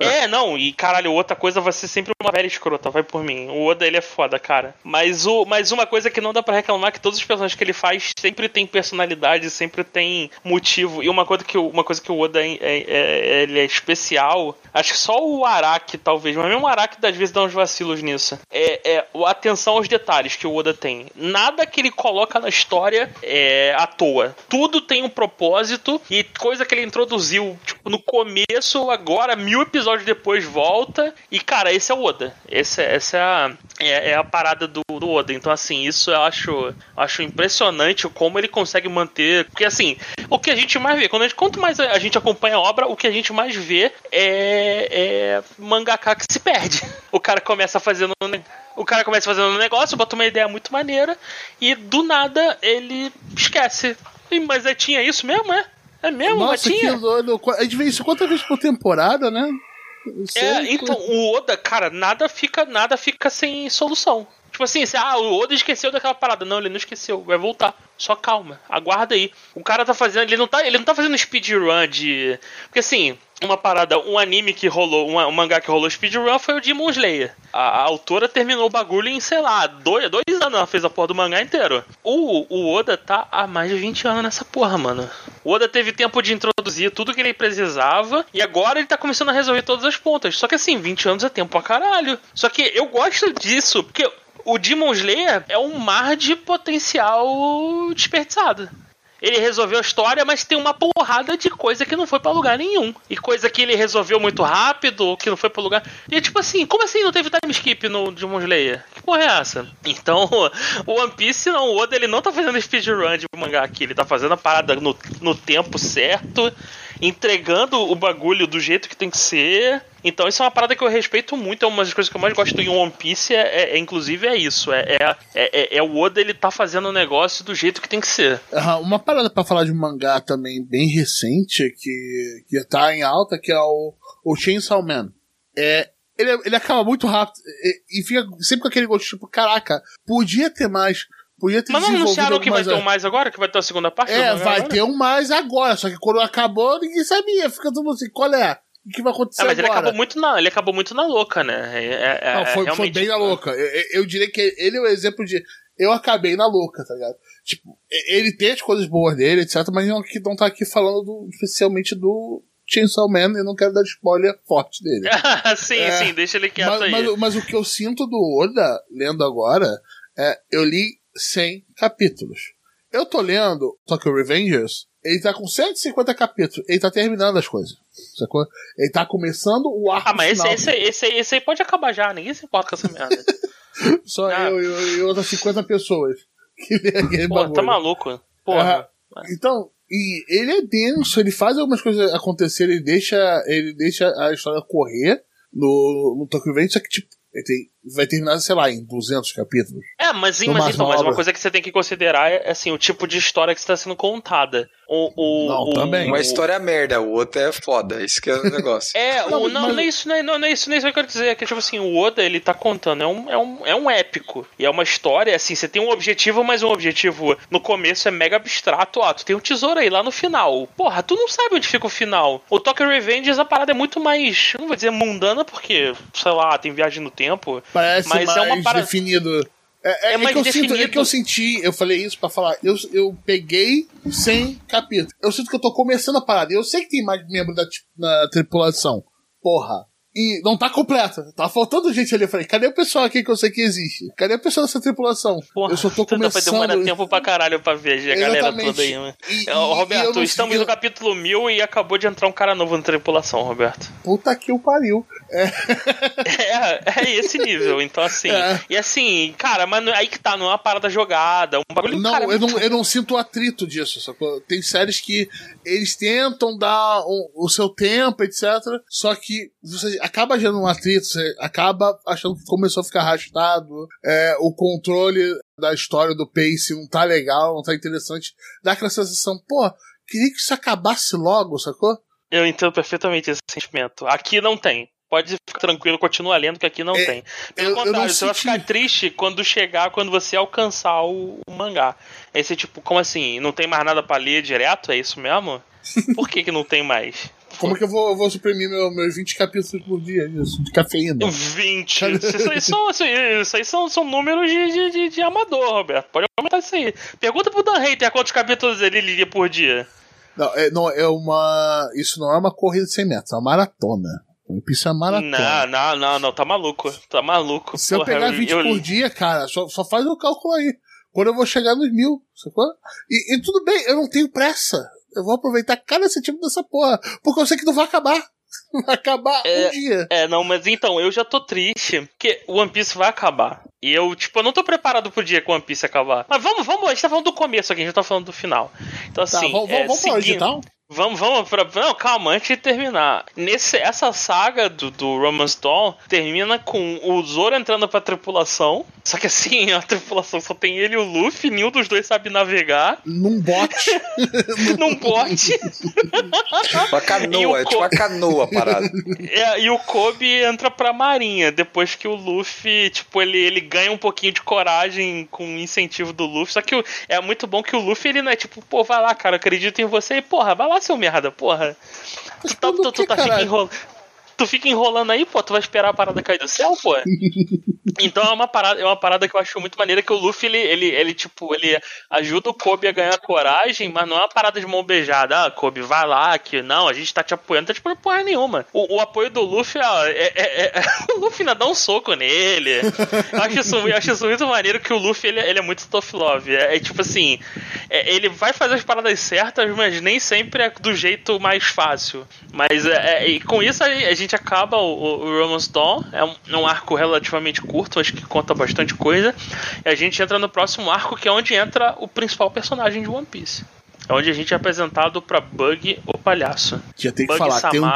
Speaker 2: é, não, e caralho, outra coisa vai ser sempre uma velha escrota, vai por mim. O Oda ele é foda, cara. Mas, o, mas uma coisa que não dá para reclamar é que todos os personagens que ele faz sempre tem personalidade, sempre tem motivo. E uma coisa que, uma coisa que o Oda é, é, é ele é especial, acho que só o Araki, talvez, mas mesmo o Araki às vezes dá uns vacilos nisso. É, é atenção aos detalhes que o Oda tem. Nada que ele coloca na história é à toa. Tudo tem um propósito e coisa que ele introduziu tipo, no começo, agora, mil episódios depois, volta. E, cara, esse é o Oda. Esse, essa é a, é, é a parada do, do Oda. Então, assim, isso eu acho, acho impressionante como ele consegue manter. Porque, assim, o que a gente mais vê, quando a gente, quanto mais a gente acompanha a obra, o que a gente mais vê é, é mangaka que se perde. O cara começa fazendo. O cara começa fazendo um negócio, bota uma ideia muito maneira e do nada ele esquece. Mas é, tinha isso mesmo, é? É mesmo?
Speaker 1: Nossa,
Speaker 2: tinha?
Speaker 1: Que, a gente vê isso quantas vezes por temporada, né?
Speaker 2: É, então, o Oda, cara, nada fica, nada fica sem solução. Tipo assim, ah, o Oda esqueceu daquela parada. Não, ele não esqueceu, vai voltar. Só calma, aguarda aí. O cara tá fazendo. Ele não tá, ele não tá fazendo speedrun de. Porque assim, uma parada, um anime que rolou, um, um mangá que rolou speedrun foi o Demon Slayer. A, a, autora terminou o bagulho em, sei lá, dois, dois anos ela fez a porra do mangá inteiro. O, o Oda tá há mais de 20 anos nessa porra, mano. O Oda teve tempo de introduzir tudo que ele precisava e agora ele tá começando a resolver todas as pontas. Só que assim, 20 anos é tempo pra caralho. Só que eu gosto disso, porque o Demon Slayer é um mar de potencial desperdiçado. Ele resolveu a história, mas tem uma porrada de coisa que não foi para lugar nenhum. E coisa que ele resolveu muito rápido, que não foi para lugar. E é tipo assim, como assim não teve time skip no Demon Slayer? Que porra é essa? Então, o One Piece não, o Oda ele não tá fazendo speedrun de mangá aqui, ele tá fazendo a parada no, no tempo certo entregando o bagulho do jeito que tem que ser. Então isso é uma parada que eu respeito muito, é uma das coisas que eu mais gosto em One Piece, é, é, é inclusive é isso, é, é, é, é, o Oda ele tá fazendo o negócio do jeito que tem que ser.
Speaker 1: Uhum, uma parada para falar de um mangá também bem recente, que, que tá em alta, que é o, o Chainsaw Man. É, ele, ele acaba muito rápido e, e fica sempre com aquele gosto, tipo, caraca, podia ter mais, Podia ter
Speaker 2: Mas não anunciaram que vai ter um mais agora? Que vai ter a segunda parte?
Speaker 1: É, vai agora? ter um mais agora. Só que quando acabou, ninguém sabia. Fica todo mundo assim, qual é? O que vai acontecer é, mas
Speaker 2: agora? ele acabou muito na, ele acabou muito na louca, né? É, é,
Speaker 1: é não, foi, foi bem na louca. Eu, eu, diria que ele é o exemplo de. Eu acabei na louca, tá ligado? Tipo, ele tem as coisas boas dele, etc, mas não, não tá aqui falando do, especialmente do Chainsaw Man, eu não quero dar spoiler forte dele.
Speaker 2: sim, é, sim, deixa ele quieto
Speaker 1: mas,
Speaker 2: aí.
Speaker 1: Mas, mas, o que eu sinto do Oda, lendo agora, é, eu li 100 capítulos. Eu tô lendo Tokyo Revengers, ele tá com 150 capítulos, ele tá terminando as coisas. Sacou? Ele tá começando o arco.
Speaker 2: Ah, mas esse, esse, esse, esse aí pode acabar já, ninguém se importa com essa merda.
Speaker 1: Só ah. eu, eu e outras 50 pessoas que aquele
Speaker 2: Pô, tá maluco. Porra.
Speaker 1: então, e ele é denso, ele faz algumas coisas acontecer, ele deixa, ele deixa a história correr no, no Tokyo Revengers, só que tipo, ele tem vai terminar, sei lá, em 200 capítulos.
Speaker 2: É, mas, sim, mas, então, mas uma coisa que você tem que considerar é assim, o tipo de história que está sendo contada. O, o,
Speaker 3: não,
Speaker 2: o,
Speaker 3: também. Uma história merda, o outro é foda, isso que é o negócio.
Speaker 2: é, não, o, não, mas... não, é isso, não, é, não, é isso, não é isso que eu quero dizer, é que tipo assim, o Oda, ele tá contando, é um, é um, é um épico, e é uma história, assim, você tem um objetivo, mas um objetivo no começo é mega abstrato, ó, tu tem um tesouro aí lá no final, porra, tu não sabe onde fica o final. O Tokyo Revenge, a parada é muito mais, não vou dizer mundana, porque, sei lá, tem viagem no tempo,
Speaker 1: Parece mas mais é uma parada... definido. É, é, é, mais que eu definido. Sinto, é que eu senti, eu falei isso para falar, eu, eu peguei 100 capítulos. Eu sinto que eu tô começando a parada. Eu sei que tem mais membro da na tripulação. Porra. E não tá completa. Tá faltando gente ali. Eu falei, cadê o pessoal aqui que eu sei que existe? Cadê o pessoal dessa tripulação?
Speaker 2: Porra, eu só tô começando. Vai demorar tempo pra caralho pra ver a galera toda aí, mano. E, Roberto, e estamos no capítulo 1000 e acabou de entrar um cara novo na tripulação, Roberto.
Speaker 1: Puta que o pariu.
Speaker 2: É, é, é esse nível. Então, assim. É. E assim, cara, mas aí que tá, não é uma parada jogada. Um bagulho
Speaker 1: Não, cara, eu, não eu não sinto atrito disso. Sacou? Tem séries que eles tentam dar o, o seu tempo, etc. Só que você acaba gerando um atrito, você acaba achando que começou a ficar arrastado, é, o controle da história do Pace não tá legal, não tá interessante, dá aquela sensação, pô, queria que isso acabasse logo, sacou?
Speaker 2: Eu entendo perfeitamente esse sentimento. Aqui não tem. Pode ficar tranquilo, continua lendo, que aqui não é, tem. Pelo eu, contrário, eu você senti... vai ficar triste quando chegar, quando você alcançar o, o mangá. Aí você, tipo, como assim? Não tem mais nada para ler direto? É isso mesmo? Por que, que não tem mais?
Speaker 1: Como é que eu vou, eu vou suprimir meu, meus 20 capítulos por dia disso, de cafeína?
Speaker 2: 20? isso aí são, isso aí são, são números de, de, de, de, amador, Roberto. Pode aumentar isso aí. Pergunta pro Dan Hater quantos capítulos ele lia por dia.
Speaker 1: Não, é, não, é uma. Isso não é uma corrida de 100 metros, é uma maratona. Isso é maratona.
Speaker 2: Não, não, não, não, tá maluco. Tá maluco.
Speaker 1: Se porra, eu pegar 20 eu... por dia, cara, só, só faz o cálculo aí. Quando eu vou chegar nos mil, sacou? E, e tudo bem, eu não tenho pressa. Eu vou aproveitar cada centímetro dessa porra. Porque eu sei que não vai acabar. Vai acabar
Speaker 2: é,
Speaker 1: um dia.
Speaker 2: É, não, mas então, eu já tô triste, porque o One Piece vai acabar. E eu, tipo, eu não tô preparado pro dia que o One Piece acabar. Mas vamos, vamos, a gente tá falando do começo aqui, a gente tá falando do final. Então, tá, assim.
Speaker 1: Tá, vamos, é, vamos seguindo... hoje, então?
Speaker 2: Vamos, vamos pra. Não, calma, antes de terminar. Nesse, essa saga do, do Romance Dawn termina com o Zoro entrando pra tripulação. Só que assim, a tripulação só tem ele e o Luffy, nenhum dos dois sabe navegar.
Speaker 1: Num bote.
Speaker 2: Num bote.
Speaker 3: uma canoa, é tipo uma canoa parada.
Speaker 2: É, e o Kobe entra pra marinha, depois que o Luffy, tipo, ele, ele ganha um pouquinho de coragem com o incentivo do Luffy. Só que é muito bom que o Luffy, ele não é tipo, pô, vai lá, cara, acredito em você e, porra, vai lá, seu merda, porra. Tu tá, tu, tu tá fica enrolando tu fica enrolando aí, pô, tu vai esperar a parada cair do céu, pô. então é uma parada, é uma parada que eu acho muito maneira que o Luffy, ele, ele, ele, tipo, ele ajuda o Kobe a ganhar coragem, mas não é uma parada de mão beijada. Ah, Kobe, vai lá, que não, a gente tá te apoiando, tá tipo porra nenhuma. O, o apoio do Luffy, ó, é, é, é, o Luffy ainda dá um soco nele. Eu acho isso, eu acho isso muito maneiro que o Luffy, ele, ele é muito tough love. É, é tipo assim, é, ele vai fazer as paradas certas, mas nem sempre é do jeito mais fácil. Mas é, e com isso a gente gente acaba o, o Romance Dawn, é um, é um, arco relativamente curto, acho que conta bastante coisa. E a gente entra no próximo arco, que é onde entra o principal personagem de One Piece. onde a gente é apresentado pra Bug, o palhaço.
Speaker 1: Já tem que Bug falar, tem um,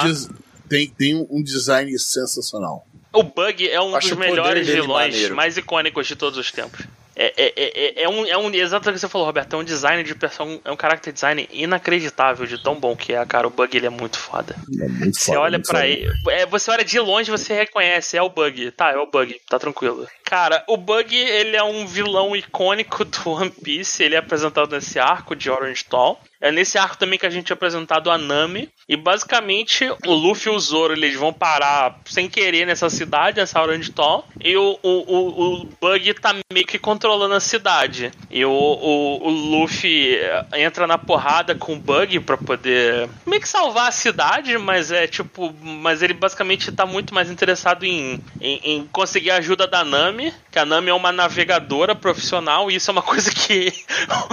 Speaker 1: tem, tem um design sensacional.
Speaker 2: O Bug é um Acho dos melhores vilões mais icônicos de todos os tempos. É, é, é, é, um, é um. Exatamente o que você falou, Roberto. É um design de personagem. É um character design inacreditável de tão bom que é, cara. O bug ele é muito foda. É muito você foda, olha para ele. É, você olha de longe você reconhece. É o bug. Tá, é o bug. Tá tranquilo. Cara, o Bug, ele é um vilão icônico do One Piece, ele é apresentado nesse arco de Orange Tall. É nesse arco também que a gente é apresentado a Nami. E basicamente o Luffy e o Zoro eles vão parar sem querer nessa cidade, essa Orange Tall. E o, o, o, o Bug tá meio que controlando a cidade. E o, o, o Luffy entra na porrada com o Bug pra poder meio que salvar a cidade, mas é tipo. Mas ele basicamente tá muito mais interessado em, em, em conseguir a ajuda da Nami Nami, que a Nami é uma navegadora profissional, e isso é uma coisa que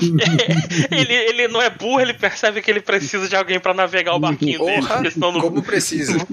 Speaker 2: ele, ele não é burro, ele percebe que ele precisa de alguém para navegar o barquinho Porra,
Speaker 3: dele. Não, como precisa.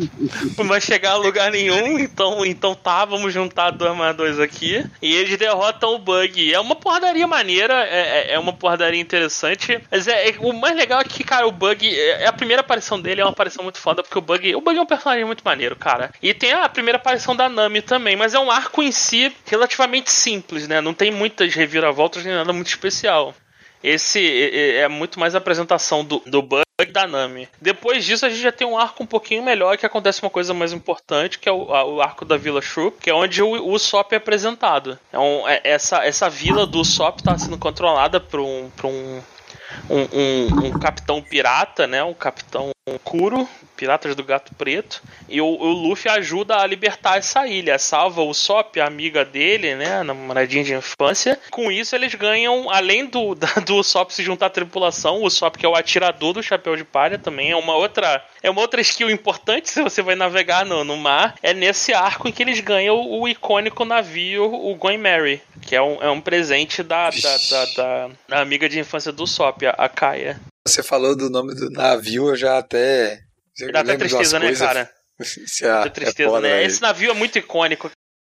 Speaker 2: Não vai chegar a lugar nenhum, então, então tá, vamos juntar dois mais dois aqui. E eles derrotam o Bug. É uma porradaria maneira, é, é, é uma porradaria interessante. Mas é, é, o mais legal é que, cara, o Bug, é, é, a primeira aparição dele é uma aparição muito foda, porque o Bug, o Bug é um personagem muito maneiro, cara. E tem a primeira aparição da Nami também, mas é um arco em si relativamente simples, né? Não tem muitas reviravoltas nem nada muito especial. Esse é muito mais a apresentação do, do Bug da Nami. Depois disso, a gente já tem um arco um pouquinho melhor que acontece uma coisa mais importante, que é o, o arco da Vila Shroop, que é onde o, Sop é apresentado. É um, é, essa, essa vila do Sop está sendo controlada por um, por um um, um, um, capitão pirata, né? Um capitão Kuro, Piratas do Gato Preto, e o, o, Luffy ajuda a libertar essa ilha, salva o Sop, a amiga dele, né? Namoradinha de infância. Com isso, eles ganham, além do, do Sop se juntar à tripulação, o Sop, que é o atirador do chapéu de palha, também é uma outra. É uma outra skill importante se você vai navegar no, no mar. É nesse arco em que eles ganham o, o icônico navio, o Going Mary, que é um, é um presente da, da, da, da, da amiga de infância do Sop, a Kaia.
Speaker 3: Você falou do nome do navio, eu já até.
Speaker 2: Dá até tristeza, né, cara?
Speaker 3: Isso é,
Speaker 2: tristeza, é foda, né? Esse navio é muito icônico.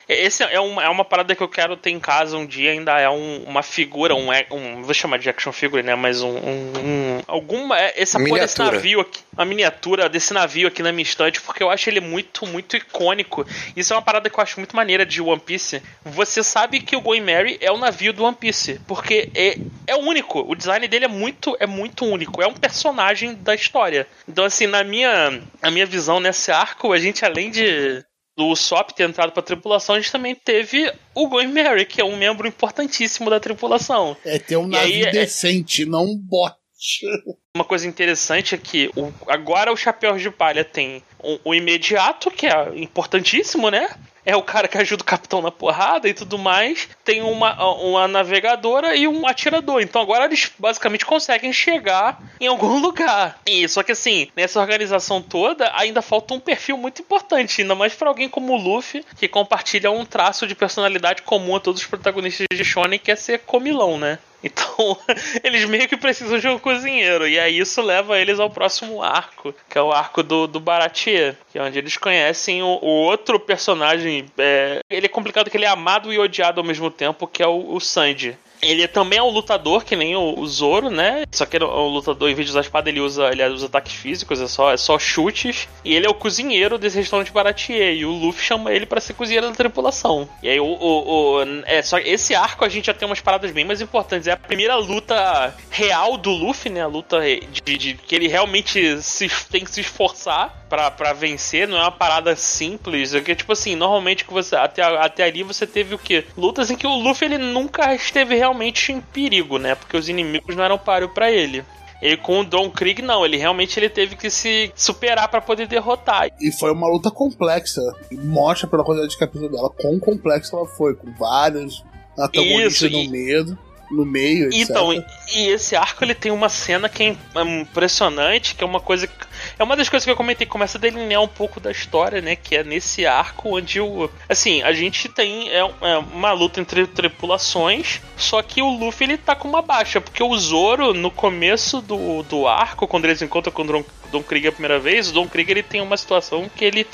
Speaker 2: Esse é uma, é uma parada que eu quero ter em casa um dia, ainda é um, uma figura, um, um. Vou chamar de action figure, né? Mas um. um, um alguma. É, essa porra desse navio aqui. Uma miniatura desse navio aqui na minha estante, porque eu acho ele muito, muito icônico. Isso é uma parada que eu acho muito maneira de One Piece. Você sabe que o Going Mary é o navio do One Piece, porque é, é único. O design dele é muito, é muito único. É um personagem da história. Então, assim, na minha, na minha visão nesse arco, a gente, além de do Sop ter entrado pra tripulação, a gente também teve o Going Mary, que é um membro importantíssimo da tripulação.
Speaker 1: É ter um e navio aí, é- decente, é... não um bote.
Speaker 2: Uma coisa interessante é que o, agora o Chapéu de Palha tem o, o imediato, que é importantíssimo, né? É o cara que ajuda o capitão na porrada e tudo mais. Tem uma, uma navegadora e um atirador. Então agora eles basicamente conseguem chegar em algum lugar. E só que assim, nessa organização toda, ainda falta um perfil muito importante, ainda mais para alguém como o Luffy, que compartilha um traço de personalidade comum a todos os protagonistas de Shonen, que é ser comilão, né? Então, eles meio que precisam de um cozinheiro. E aí isso leva eles ao próximo arco, que é o arco do, do Baratier, que é onde eles conhecem o, o outro personagem. É, ele é complicado que ele é amado e odiado ao mesmo tempo, que é o, o Sanji. Ele também é um lutador, que nem o, Zoro, né? Só que é um lutador, em vez de usar espada, ele usa, ele usa ataques físicos, é só, é só chutes. E ele é o cozinheiro desse restaurante Baratier. E o Luffy chama ele para ser cozinheiro da tripulação. E aí, o, o, o, é, só esse arco a gente já tem umas paradas bem mais importantes. É a primeira luta real do Luffy, né? A luta de, de que ele realmente se, tem que se esforçar para vencer, não é uma parada simples. É que, tipo assim, normalmente que você até, até ali você teve o que? Lutas em que o Luffy ele nunca esteve realmente em perigo, né? Porque os inimigos não eram páreo para ele. E com o Don Krieg, não, ele realmente ele teve que se superar para poder derrotar.
Speaker 1: E foi uma luta complexa. E mostra pela quantidade de capítulos dela quão complexa ela foi, com vários antagonistas no medo no meio, etc.
Speaker 2: Então, e, e, esse arco ele tem uma cena que é impressionante, que é uma coisa é uma das coisas que eu comentei, começa a delinear um pouco da história, né? Que é nesse arco onde o. Assim, a gente tem é, é uma luta entre tripulações, só que o Luffy ele tá com uma baixa, porque o Zoro, no começo do, do arco, quando eles encontram com o Don, Don Krieg a primeira vez, o Don Krieg ele tem uma situação que ele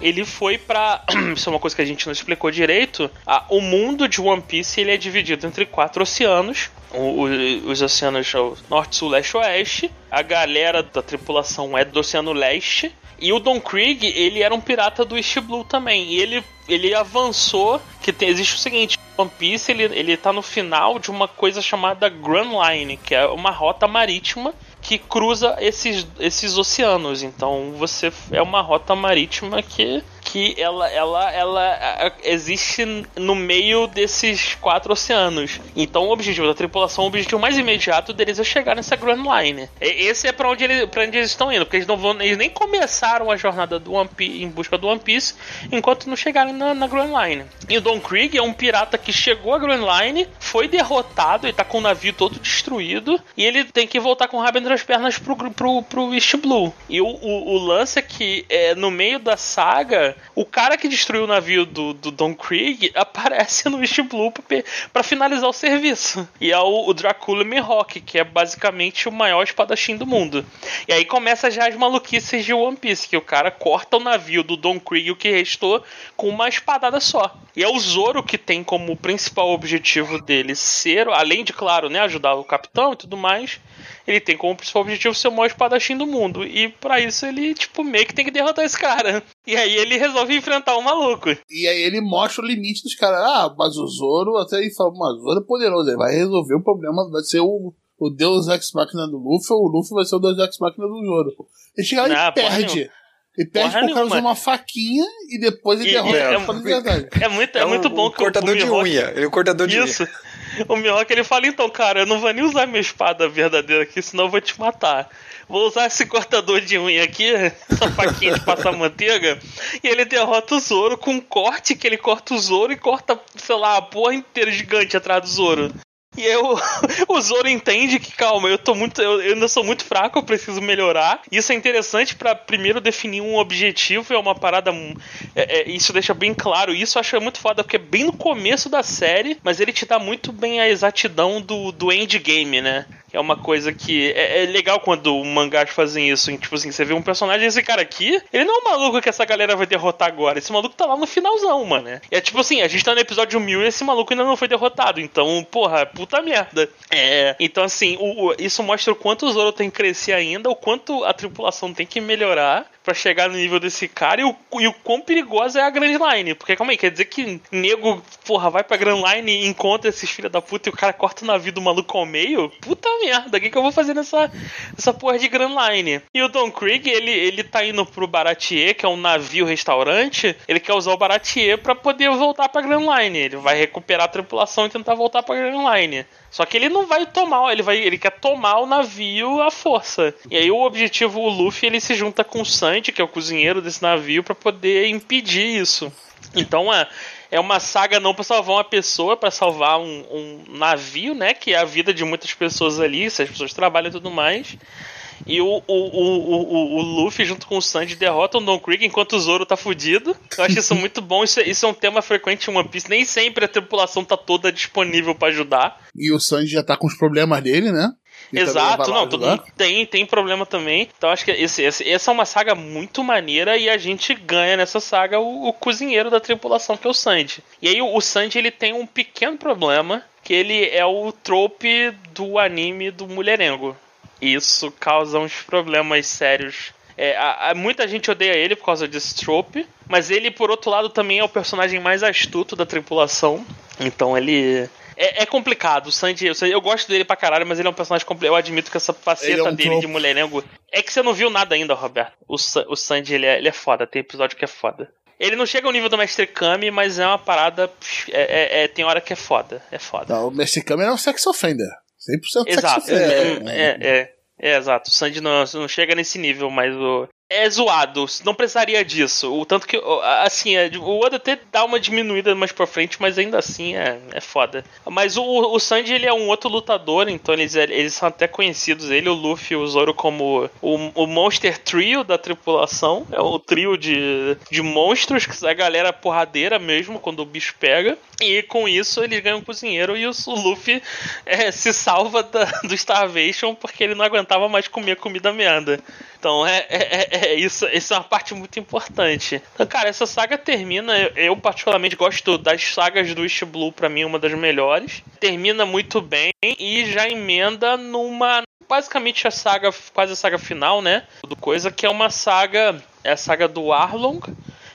Speaker 2: ele foi para Isso é uma coisa que a gente não explicou direito. O mundo de One Piece ele é dividido entre quatro oceanos. O, o, os oceanos norte, sul, leste, oeste. A galera da tripulação é do oceano leste. E o Don Krieg, ele era um pirata do East Blue também. E ele, ele avançou. Que tem, existe o seguinte: One Piece ele, ele tá no final de uma coisa chamada Grand Line, que é uma rota marítima que cruza esses, esses oceanos. Então você é uma rota marítima que que ela, ela, ela existe no meio desses quatro oceanos. Então o objetivo da tripulação, o objetivo mais imediato deles é chegar nessa Grand Line. Esse é para onde, onde eles estão indo, porque eles não vão, eles nem começaram a jornada do One Piece, em busca do One Piece enquanto não chegarem na, na Grand Line. E o Don Krieg é um pirata que chegou à Grand Line, foi derrotado, ele tá com o navio todo destruído, e ele tem que voltar com o rabo entre as pernas pro, pro, pro East Blue. E o, o, o lance é que é, no meio da saga, o cara que destruiu o navio do, do Don Krieg aparece no East Blue para finalizar o serviço. E é o, o Dracula Mihawk, que é basicamente o maior espadachim do mundo. E aí começa já as maluquices de One Piece, que o cara corta o navio do Don Krieg, o que restou, com uma espadada só. E é o Zoro que tem como principal objetivo dele ser, além de, claro, né, ajudar o capitão e tudo mais, ele tem como principal objetivo ser o maior espadachim do mundo. E para isso ele, tipo, meio que tem que derrotar esse cara. E aí ele resolve enfrentar o maluco.
Speaker 1: E aí ele mostra o limite dos caras. Ah, mas o Zoro, até ele fala, mas o Zoro é poderoso, ele vai resolver o problema, vai ser o, o Deus Ex Machina do Luffy, ou o Luffy vai ser o Deus Ex Machina do Zoro. Ele chega lá e perde. Ele perde Porra por causa de uma faquinha e depois ele derrota
Speaker 2: é, é, é, muito, é, é muito bom
Speaker 3: que o cortador de unha. Ele é o cortador de
Speaker 2: Isso. unha. O Mihawk ele fala, então, cara, eu não vou nem usar minha espada verdadeira aqui, senão eu vou te matar. Vou usar esse cortador de unha aqui, essa faquinha de passar manteiga, e ele derrota o Zoro com um corte que ele corta o Zoro e corta, sei lá, a porra inteira gigante atrás do Zoro. E eu, o Zoro entende que, calma, eu tô muito. Eu, eu ainda sou muito fraco, eu preciso melhorar. Isso é interessante para primeiro definir um objetivo, é uma parada. É, é, isso deixa bem claro. Isso eu acho muito foda, porque é bem no começo da série, mas ele te dá muito bem a exatidão do, do endgame, né? É uma coisa que é, é legal quando mangás fazem isso. Em, tipo assim, você vê um personagem, esse cara aqui, ele não é um maluco que essa galera vai derrotar agora. Esse maluco tá lá no finalzão, mano. Né? É tipo assim, a gente tá no episódio 1000 e esse maluco ainda não foi derrotado. Então, porra, puta merda. É. Então, assim, o, o, isso mostra o quanto o Zoro tem que crescer ainda, o quanto a tripulação tem que melhorar para chegar no nível desse cara e o, e o quão perigosa é a Grand Line. Porque, calma aí, quer dizer que nego, porra, vai pra Grand Line e encontra esses filha da puta e o cara corta na vida do maluco ao meio? Puta merda, o que, que eu vou fazer nessa, nessa porra de Grand Line? E o Don Krieg, ele, ele tá indo pro Baratier, que é um navio restaurante, ele quer usar o Baratier para poder voltar pra Grand Line. Ele vai recuperar a tripulação e tentar voltar pra Grand Line. Só que ele não vai tomar, ele vai, ele quer tomar o navio à força. E aí o objetivo, o Luffy, ele se junta com o Sanji, que é o cozinheiro desse navio, para poder impedir isso. Então é, é uma saga não para salvar uma pessoa, para salvar um, um, navio, né? Que é a vida de muitas pessoas ali, se as pessoas trabalham e tudo mais. E o, o, o, o, Luffy, junto com o Sanji, derrotam o Don Krieg enquanto o Zoro tá fudido. Eu acho isso muito bom. Isso, é, isso é um tema frequente em One Piece. Nem sempre a tripulação tá toda disponível para ajudar.
Speaker 1: E o Sanji já tá com os problemas dele, né?
Speaker 2: Exato, não, todo mundo tem, tem problema também. Então acho que esse, esse, essa é uma saga muito maneira e a gente ganha nessa saga o, o cozinheiro da tripulação, que é o Sanji. E aí o, o Sanji ele tem um pequeno problema, que ele é o trope do anime do mulherengo. Isso causa uns problemas sérios. É, a, a, muita gente odeia ele por causa desse trope, mas ele, por outro lado, também é o personagem mais astuto da tripulação. Então ele. É, é complicado. O Sanji, eu, eu gosto dele pra caralho, mas ele é um personagem complicado. Eu admito que essa faceta é um dele trope. de mulherengo. É que você não viu nada ainda, Roberto. O, o Sanji, ele é, ele é foda. Tem episódio que é foda. Ele não chega ao nível do Mestre Kami, mas é uma parada. É, é, é tem hora que é foda. É foda.
Speaker 1: Não, o Mestre Kami é um sex offender. 100%
Speaker 2: Exato. É, é, é, é, exato. O Sandy não, não chega nesse nível, mas o, é zoado, não precisaria disso. O tanto que, assim, é, o Oda até dá uma diminuída mais pra frente, mas ainda assim é, é foda. Mas o, o Sanji, ele é um outro lutador, então eles, eles são até conhecidos, ele, o Luffy e o Zoro, como o, o Monster Trio da tripulação. É o trio de, de monstros, que é a galera porradeira mesmo, quando o bicho pega. E com isso eles ganham um cozinheiro e o, o Luffy é, se salva da, do Starvation porque ele não aguentava mais comer comida merda. Então é, é, é, é isso, isso é uma parte muito importante. Então, cara, essa saga termina. Eu, eu particularmente gosto das sagas do East Blue, pra mim, uma das melhores. Termina muito bem e já emenda numa. Basicamente a saga, quase a saga final, né? Do coisa, que é uma saga. É a saga do Arlong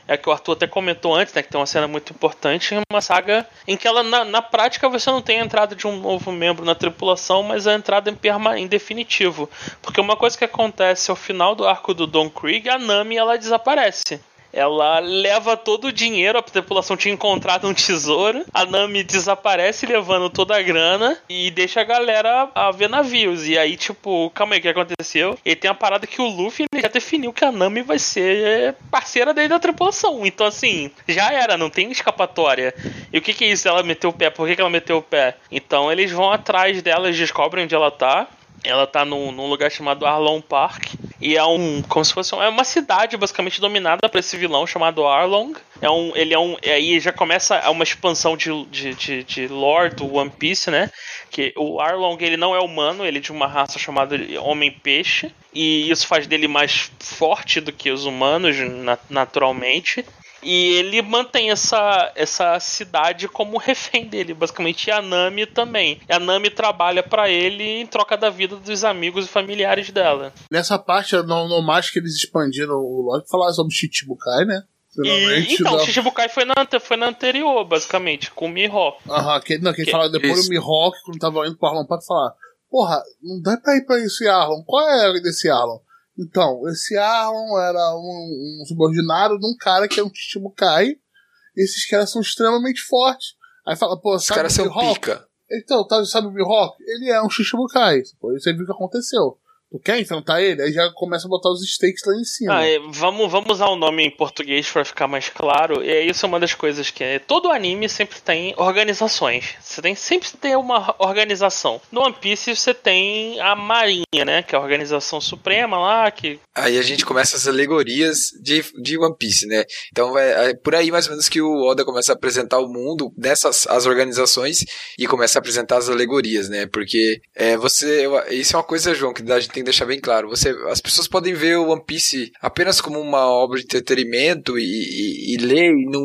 Speaker 2: é que o Arthur até comentou antes, né, que tem uma cena muito importante, uma saga em que ela, na, na prática, você não tem a entrada de um novo membro na tripulação, mas a entrada em, perma, em definitivo. Porque uma coisa que acontece ao final do arco do Don Krieg, a Nami ela desaparece ela leva todo o dinheiro, a tripulação tinha encontrado um tesouro, a Nami desaparece levando toda a grana e deixa a galera a ver navios. E aí, tipo, calma aí, o que aconteceu? E tem a parada que o Luffy ele já definiu que a Nami vai ser parceira dele da tripulação. Então, assim, já era, não tem escapatória. E o que que é isso? Ela meteu o pé, por que, que ela meteu o pé? Então eles vão atrás dela, descobrem onde ela tá. Ela tá num, num, lugar chamado Arlong Park. E é um. Como se fosse. Um, é uma cidade basicamente dominada por esse vilão chamado Arlong. É um. Ele é um. Aí já começa uma expansão de, de, de, de lore do One Piece, né? Que o Arlong ele não é humano, ele é de uma raça chamada Homem-Peixe. E isso faz dele mais forte do que os humanos, naturalmente. E ele mantém essa, essa cidade como refém dele, basicamente. E a Nami também. E a Nami trabalha para ele em troca da vida dos amigos e familiares dela.
Speaker 1: Nessa parte, no, no mais que eles expandiram o lore, falaram sobre Chichibukai, né?
Speaker 2: E, então, o Chichibukai foi na, foi na anterior, basicamente, com o Mihawk.
Speaker 1: Aham, que, não, quem que, fala depois o Mihawk, quando tava indo pro Arlon Pato, falar: Porra, não dá pra ir pra esse Arlon. Qual é desse Arlon? Então, esse Arlon era um, um subordinado de um cara que é um Chichibukai. Esses caras são extremamente fortes. Aí fala, pô,
Speaker 3: sabe Os caras são pica.
Speaker 1: Então, tá, sabe o Mihawk? Ele é um Chichibukai. Você viu o que aconteceu. Tu quer enfrentar ele? Aí já começa a botar os stakes lá em cima.
Speaker 2: Ah, é, vamos, vamos usar o nome em português para ficar mais claro. E isso é uma das coisas que é. Todo anime sempre tem organizações. Você tem sempre tem uma organização. No One Piece você tem a Marinha, né? Que é a organização suprema lá. Que...
Speaker 3: Aí a gente começa as alegorias de, de One Piece, né? Então é, é por aí mais ou menos que o Oda começa a apresentar o mundo dessas as organizações e começa a apresentar as alegorias, né? Porque é, você. Isso é uma coisa, João, que a gente tem que deixar bem claro. Você, as pessoas podem ver o One Piece apenas como uma obra de entretenimento e, e, e ler e não,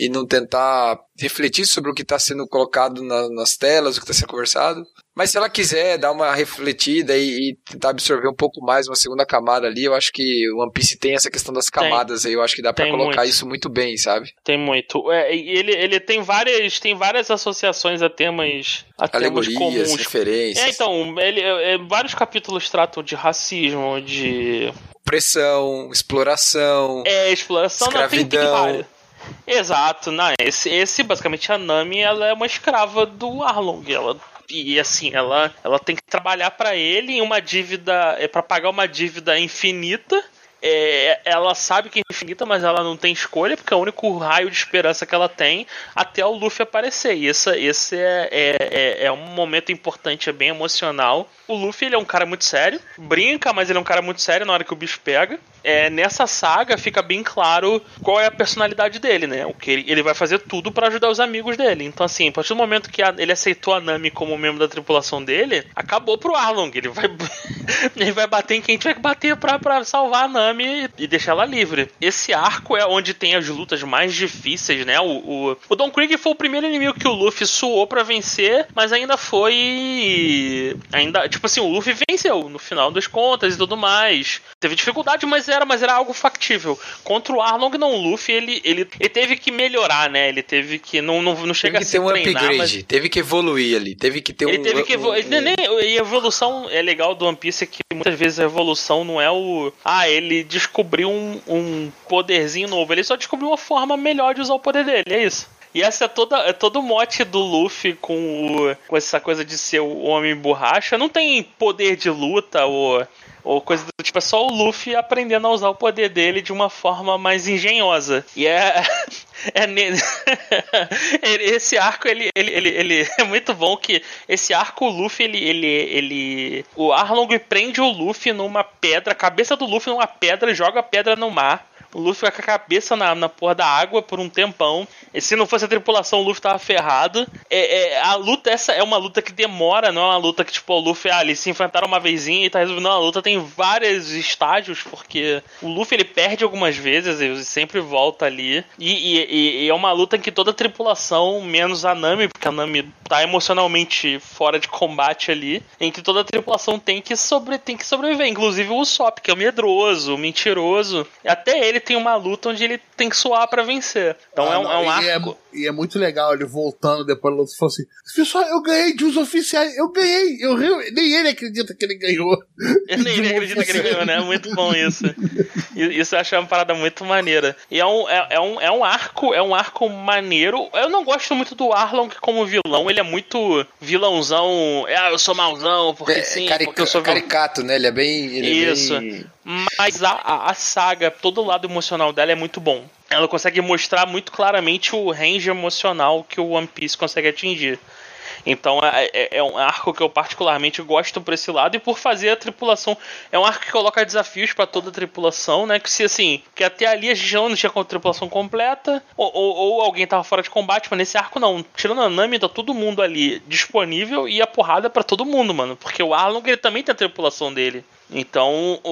Speaker 3: e não tentar refletir sobre o que está sendo colocado na, nas telas, o que está sendo conversado. Mas se ela quiser dar uma refletida e, e, tentar absorver um pouco mais uma segunda camada ali, eu acho que o One Piece tem essa questão das camadas tem. aí, eu acho que dá para colocar muito. isso muito bem, sabe?
Speaker 2: Tem muito. É, ele, ele tem várias tem várias associações a temas, a
Speaker 3: Alegorias,
Speaker 2: temas comuns.
Speaker 3: referências.
Speaker 2: É, então, ele, é, vários capítulos tratam de racismo, de
Speaker 3: pressão, exploração,
Speaker 2: é, exploração,
Speaker 3: escravidão.
Speaker 2: Não, tem, tem Exato, não, esse, esse basicamente a Nami, ela é uma escrava do Arlong, ela e assim, ela, ela tem que trabalhar para ele em uma dívida, é para pagar uma dívida infinita. É, ela sabe que é infinita, mas ela não tem escolha, porque é o único raio de esperança que ela tem até o Luffy aparecer. E esse, esse é, é, é, é um momento importante, é bem emocional. O Luffy ele é um cara muito sério, brinca, mas ele é um cara muito sério na hora que o bicho pega é, nessa saga fica bem claro qual é a personalidade dele, né? O que ele, ele vai fazer tudo para ajudar os amigos dele. Então, assim, a partir do momento que a, ele aceitou a Nami como membro da tripulação dele, acabou pro Arlong. Ele vai, ele vai bater em quem tiver que bater pra, pra salvar a Nami e, deixar ela livre. Esse arco é onde tem as lutas mais difíceis, né? O, o, o Don Krieg foi o primeiro inimigo que o Luffy suou para vencer, mas ainda foi. Ainda, tipo assim, o Luffy venceu no final das contas e tudo mais. Teve dificuldade, mas era, mas era algo factível. Contra o Arlong, não, o Luffy, ele, ele, ele teve que melhorar, né? Ele teve que. Não, não, não chega
Speaker 3: teve que a ter um treinar, upgrade, mas... teve que evoluir ali, teve que ter
Speaker 2: ele
Speaker 3: um.
Speaker 2: Teve que evolu... um, um... E a evolução é legal do One Piece é que muitas vezes a evolução não é o. Ah, ele descobriu um, um poderzinho novo. Ele só descobriu uma forma melhor de usar o poder dele, é isso. E essa é toda é todo o mote do Luffy com, o, com essa coisa de ser o homem borracha. Não tem poder de luta ou ou coisa do tipo, é só o Luffy aprendendo a usar o poder dele de uma forma mais engenhosa. E é. é esse arco, ele, ele, ele, ele, é muito bom que esse arco, o Luffy, ele, ele, ele. O Arlong prende o Luffy numa pedra, a cabeça do Luffy numa pedra, joga a pedra no mar. O Luffy fica com a cabeça na, na porra da água por um tempão. E se não fosse a tripulação, o Luffy tava ferrado. É, é, a luta, essa é uma luta que demora, não é uma luta que, tipo, o Luffy, ah, eles se enfrentaram uma vezinha e tá resolvendo. Não, a luta tem vários estágios, porque o Luffy ele perde algumas vezes e sempre volta ali. E, e, e, é uma luta em que toda a tripulação, menos a Nami, porque a Nami tá emocionalmente fora de combate ali, em que toda a tripulação tem que, sobre, tem que sobreviver. Inclusive o Usopp, que é o medroso, o mentiroso. Até ele tem uma luta onde ele tem que suar para vencer. Então ah, é, um, não, é um
Speaker 1: é
Speaker 2: arco.
Speaker 1: É, e é muito legal ele voltando depois do luta e falou assim: Pessoal, eu ganhei de uns oficiais, eu ganhei. Eu, nem ele acredita que ele ganhou.
Speaker 2: nem ele acredita que ele ganhou, né? É muito bom isso. isso eu achei uma parada muito maneira. E é um, é, é, um, é um arco, é um arco maneiro. Eu não gosto muito do Arlong como vilão, ele é muito vilãozão. Ah, eu sou mauzão, porque é, sim, carica, porque eu sou
Speaker 3: caricato, né? Ele é bem. Ele
Speaker 2: isso. É bem... Mas a, a, saga, todo o lado emocional dela é muito bom ela consegue mostrar muito claramente o range emocional que o One Piece consegue atingir. Então é, é, é, um arco que eu particularmente gosto por esse lado e por fazer a tripulação. É um arco que coloca desafios para toda a tripulação, né? Que se assim, que até ali a gente não tinha a tripulação completa, ou, ou, ou, alguém tava fora de combate, mas nesse arco não. Tirando a Nami, tá todo mundo ali disponível e a porrada para todo mundo, mano. Porque o Arlong ele também tem a tripulação dele. Então, o,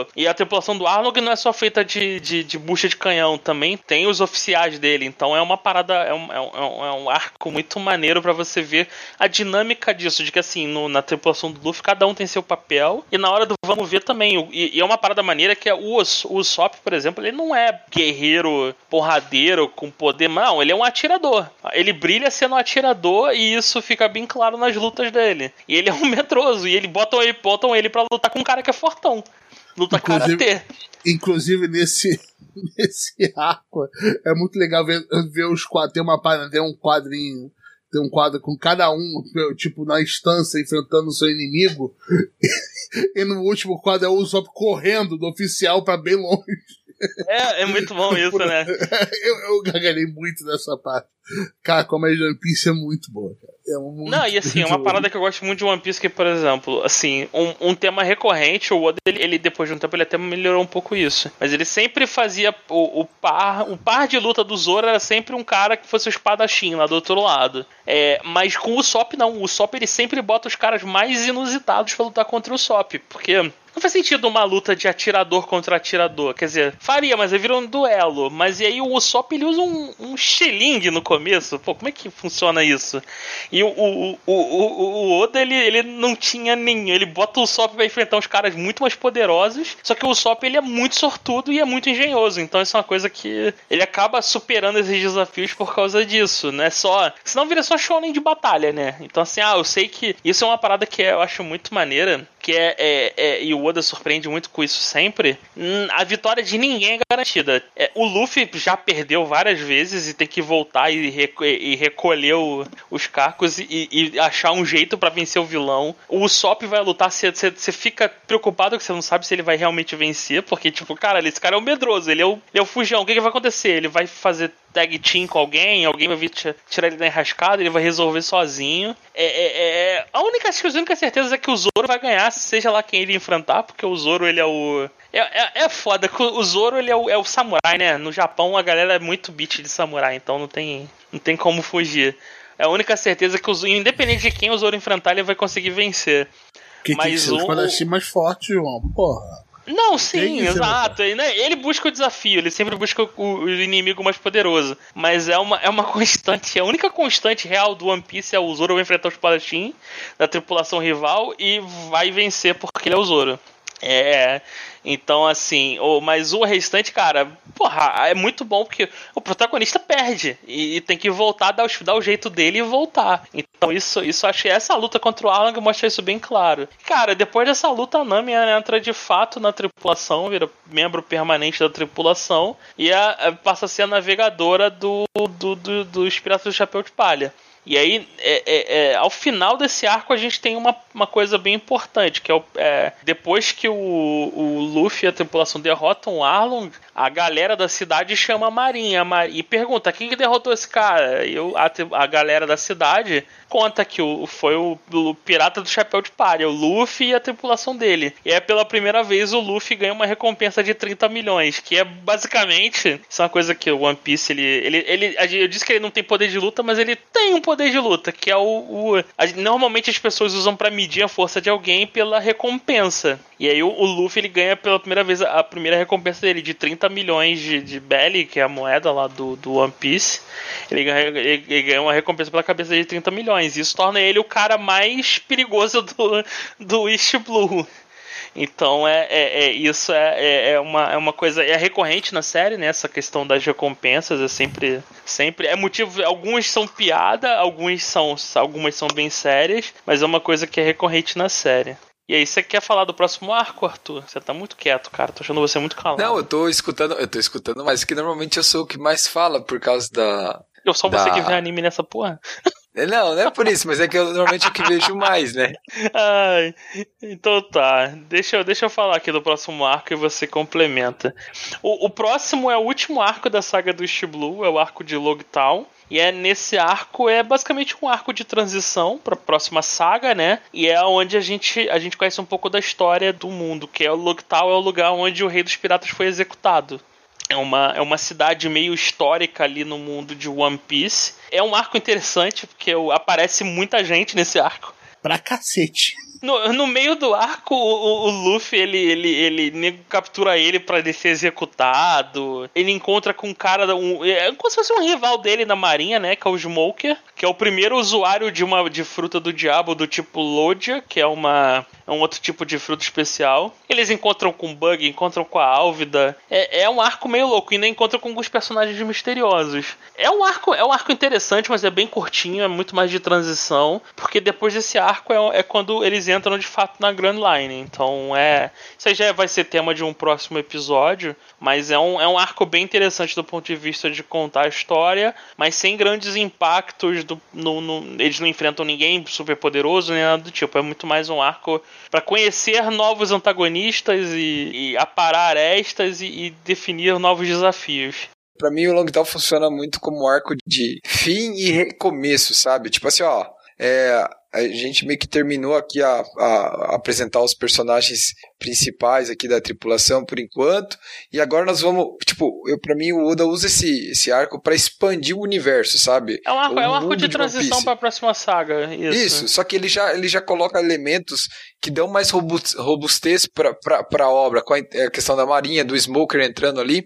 Speaker 2: o, E a tripulação do Arlong não é só feita de, de, de, bucha de canhão, também tem os oficiais dele. Então é uma parada, é um, é um, é um arco muito maneiro para você ver a dinâmica disso, de que assim, no, na tripulação do Luffy, cada um tem seu papel. E na hora do vamos ver também. E, e é uma parada maneira que é o, o Usopp, por exemplo, ele não é guerreiro, porradeiro, com poder. Não, ele é um atirador. Ele brilha sendo um atirador e isso fica bem claro nas lutas dele. E ele é um medroso, e ele botam ele, botam ele pra lutar com cara que é fortão. Luta inclusive, karatê.
Speaker 1: Inclusive nesse, nesse arco é muito legal ver, ver os quadros. Tem uma página, tem um quadrinho. Tem um quadro com cada um, tipo, na instância, enfrentando o seu inimigo. e no último quadro é o Usopp correndo do oficial para bem longe.
Speaker 2: É, é muito bom isso, né?
Speaker 1: eu, eu gargalhei muito nessa parte. Cara, como a One Piece é muito boa, cara. É
Speaker 2: muito, Não, e assim, uma parada que eu gosto muito de One Piece, que, por exemplo, assim, um, um tema recorrente, o Oda, ele, ele, depois de um tempo, ele até melhorou um pouco isso. Mas ele sempre fazia o, o par. O par de luta do Zoro era sempre um cara que fosse o espadachim lá do outro lado. É, mas com o Sop, não. O Sop ele sempre bota os caras mais inusitados pra lutar contra o Sop. Porque não faz sentido uma luta de atirador contra atirador. Quer dizer, faria, mas aí vira um duelo. Mas e aí o Usopp ele usa um, um no começo. Pô, como é que funciona isso? E o, o, o, o, o Oda, ele, ele não tinha nenhum. Ele bota o Usopp pra enfrentar uns caras muito mais poderosos. Só que o Usopp ele é muito sortudo e é muito engenhoso. Então isso é uma coisa que ele acaba superando esses desafios por causa disso. Não é só. Senão vira só shonen de batalha, né? Então assim, ah, eu sei que isso é uma parada que eu acho muito maneira que é, é, é, e o Oda surpreende muito com isso sempre, hum, a vitória de ninguém é garantida. É, o Luffy já perdeu várias vezes e tem que voltar e, reco e recolher o, os cacos e, e, achar um jeito para vencer o vilão. O Usopp vai lutar, você fica preocupado que você não sabe se ele vai realmente vencer, porque, tipo, cara, esse cara é o medroso, ele é o, ele é o fujão. O que, que vai acontecer? Ele vai fazer tag team com alguém, alguém vai vir tirar ele da enrascada, ele vai resolver sozinho. É, é, é, a, única, a única certeza é que o Zoro vai ganhar, seja lá quem ele enfrentar, porque o Zoro ele é o. É, é, é foda, o Zoro ele é o, é o samurai, né? No Japão a galera é muito beat de samurai, então não tem, não tem como fugir. É a única certeza que o Zoro, independente de quem o Zoro enfrentar, ele vai conseguir vencer.
Speaker 1: Que Mas tem que ser o, o mais forte, João. Porra.
Speaker 2: Não, sim, exato. Ele, né, ele busca o desafio, ele sempre busca o, o, inimigo mais poderoso. Mas é uma, é uma constante, a única constante real do One Piece é o Zoro vai enfrentar os Espadachim da tripulação rival e vai vencer porque ele é o Zoro. É. Então, assim, o, mas o restante, cara, porra, é muito bom porque o protagonista perde e, e tem que voltar, dar o, dar o jeito dele e voltar. Então, isso, isso achei essa luta contra o Alan mostra isso bem claro. Cara, depois dessa luta, a Nami entra de fato na tripulação, vira membro permanente da tripulação e a, a, passa a ser a navegadora do, do, do, dos Piratas do Chapéu de Palha. E aí, é, é, é, ao final desse arco, a gente tem uma, uma coisa bem importante, que é, o, é depois que o, o Luffy e a tripulação derrotam o Arlong, a galera da cidade chama a Marinha e pergunta quem que derrotou esse cara. E eu, a, a galera da cidade conta que o, foi o, o, pirata do chapéu de palha, o Luffy e a tripulação dele. E é pela primeira vez o Luffy ganha uma recompensa de 30 milhões, que é basicamente. Isso é uma coisa que o One Piece, ele. ele, ele eu disse que ele não tem poder de luta, mas ele tem um poder de luta, que é o. o a, normalmente as pessoas usam para medir a força de alguém pela recompensa. E aí o, o, Luffy ele ganha pela primeira vez a, a primeira recompensa dele de 30 milhões de, de Belly, que é a moeda lá do, do One Piece. Ele ganha, ele, ele ganha uma recompensa pela cabeça de 30 milhões. Isso torna ele o cara mais perigoso do, do East Blue. Então é, é, é isso é, é, é, uma, é uma coisa é recorrente na série, né? Essa questão das recompensas é sempre sempre é motivo. Alguns são piada, alguns são algumas são bem sérias, mas é uma coisa que é recorrente na série. E aí, você quer falar do próximo arco, Arthur? Você tá muito quieto, cara. Tô achando você muito calado.
Speaker 3: Não, eu tô escutando, eu tô escutando, mas que normalmente eu sou o que mais fala por causa da.
Speaker 2: Eu sou da... você que vê anime nessa porra.
Speaker 3: Não, não é por isso, mas é que eu normalmente é o que vejo mais, né?
Speaker 2: Ai, então tá. Deixa eu, deixa eu falar aqui do próximo arco e você complementa. O, o próximo é o último arco da saga do East Blue, é o arco de Logtown. E é nesse arco, é basicamente um arco de transição para a próxima saga, né? E é onde a gente, a gente conhece um pouco da história do mundo, que é o Logtal é o lugar onde o Rei dos Piratas foi executado. É uma, é uma cidade meio histórica ali no mundo de One Piece. É um arco interessante, porque aparece muita gente nesse arco.
Speaker 1: Pra cacete.
Speaker 2: No, no meio do arco, o, o Luffy, ele, ele, ele captura ele para ele ser executado. Ele encontra com um cara, um, é como se fosse um rival dele na marinha, né? Que é o Smoker, que é o primeiro usuário de uma de fruta do diabo do tipo Lodia, que é uma é um outro tipo de fruta especial. Eles encontram com Bug, encontram com a Álvida. É, é um arco meio louco, e ainda encontram com alguns personagens misteriosos. É um arco, é um arco interessante, mas é bem curtinho, é muito mais de transição, porque depois desse arco é, é quando eles entram de fato na Grand Line. Então é. Isso aí já vai ser tema de um próximo episódio, mas é um, é um arco bem interessante do ponto de vista de contar a história, mas sem grandes impactos. Do, no, no eles não enfrentam ninguém super poderoso, nem nada do tipo. É muito mais um arco para conhecer novos antagonistas e, e aparar arestas e, e definir novos desafios.
Speaker 3: Para mim, o Long Tal funciona muito como arco de fim e recomeço, sabe? Tipo assim, ó, é, a gente meio que terminou aqui a, a, a, apresentar os personagens principais aqui da tripulação por enquanto. E agora nós vamos. Tipo, eu para mim o Oda usa esse, esse arco para expandir o universo, sabe?
Speaker 2: É um arco, é um arco de, de transição para a próxima saga. Isso.
Speaker 3: isso, só que ele já, ele já coloca elementos que dão mais robustez para a obra, com a, a questão da marinha, do Smoker entrando ali.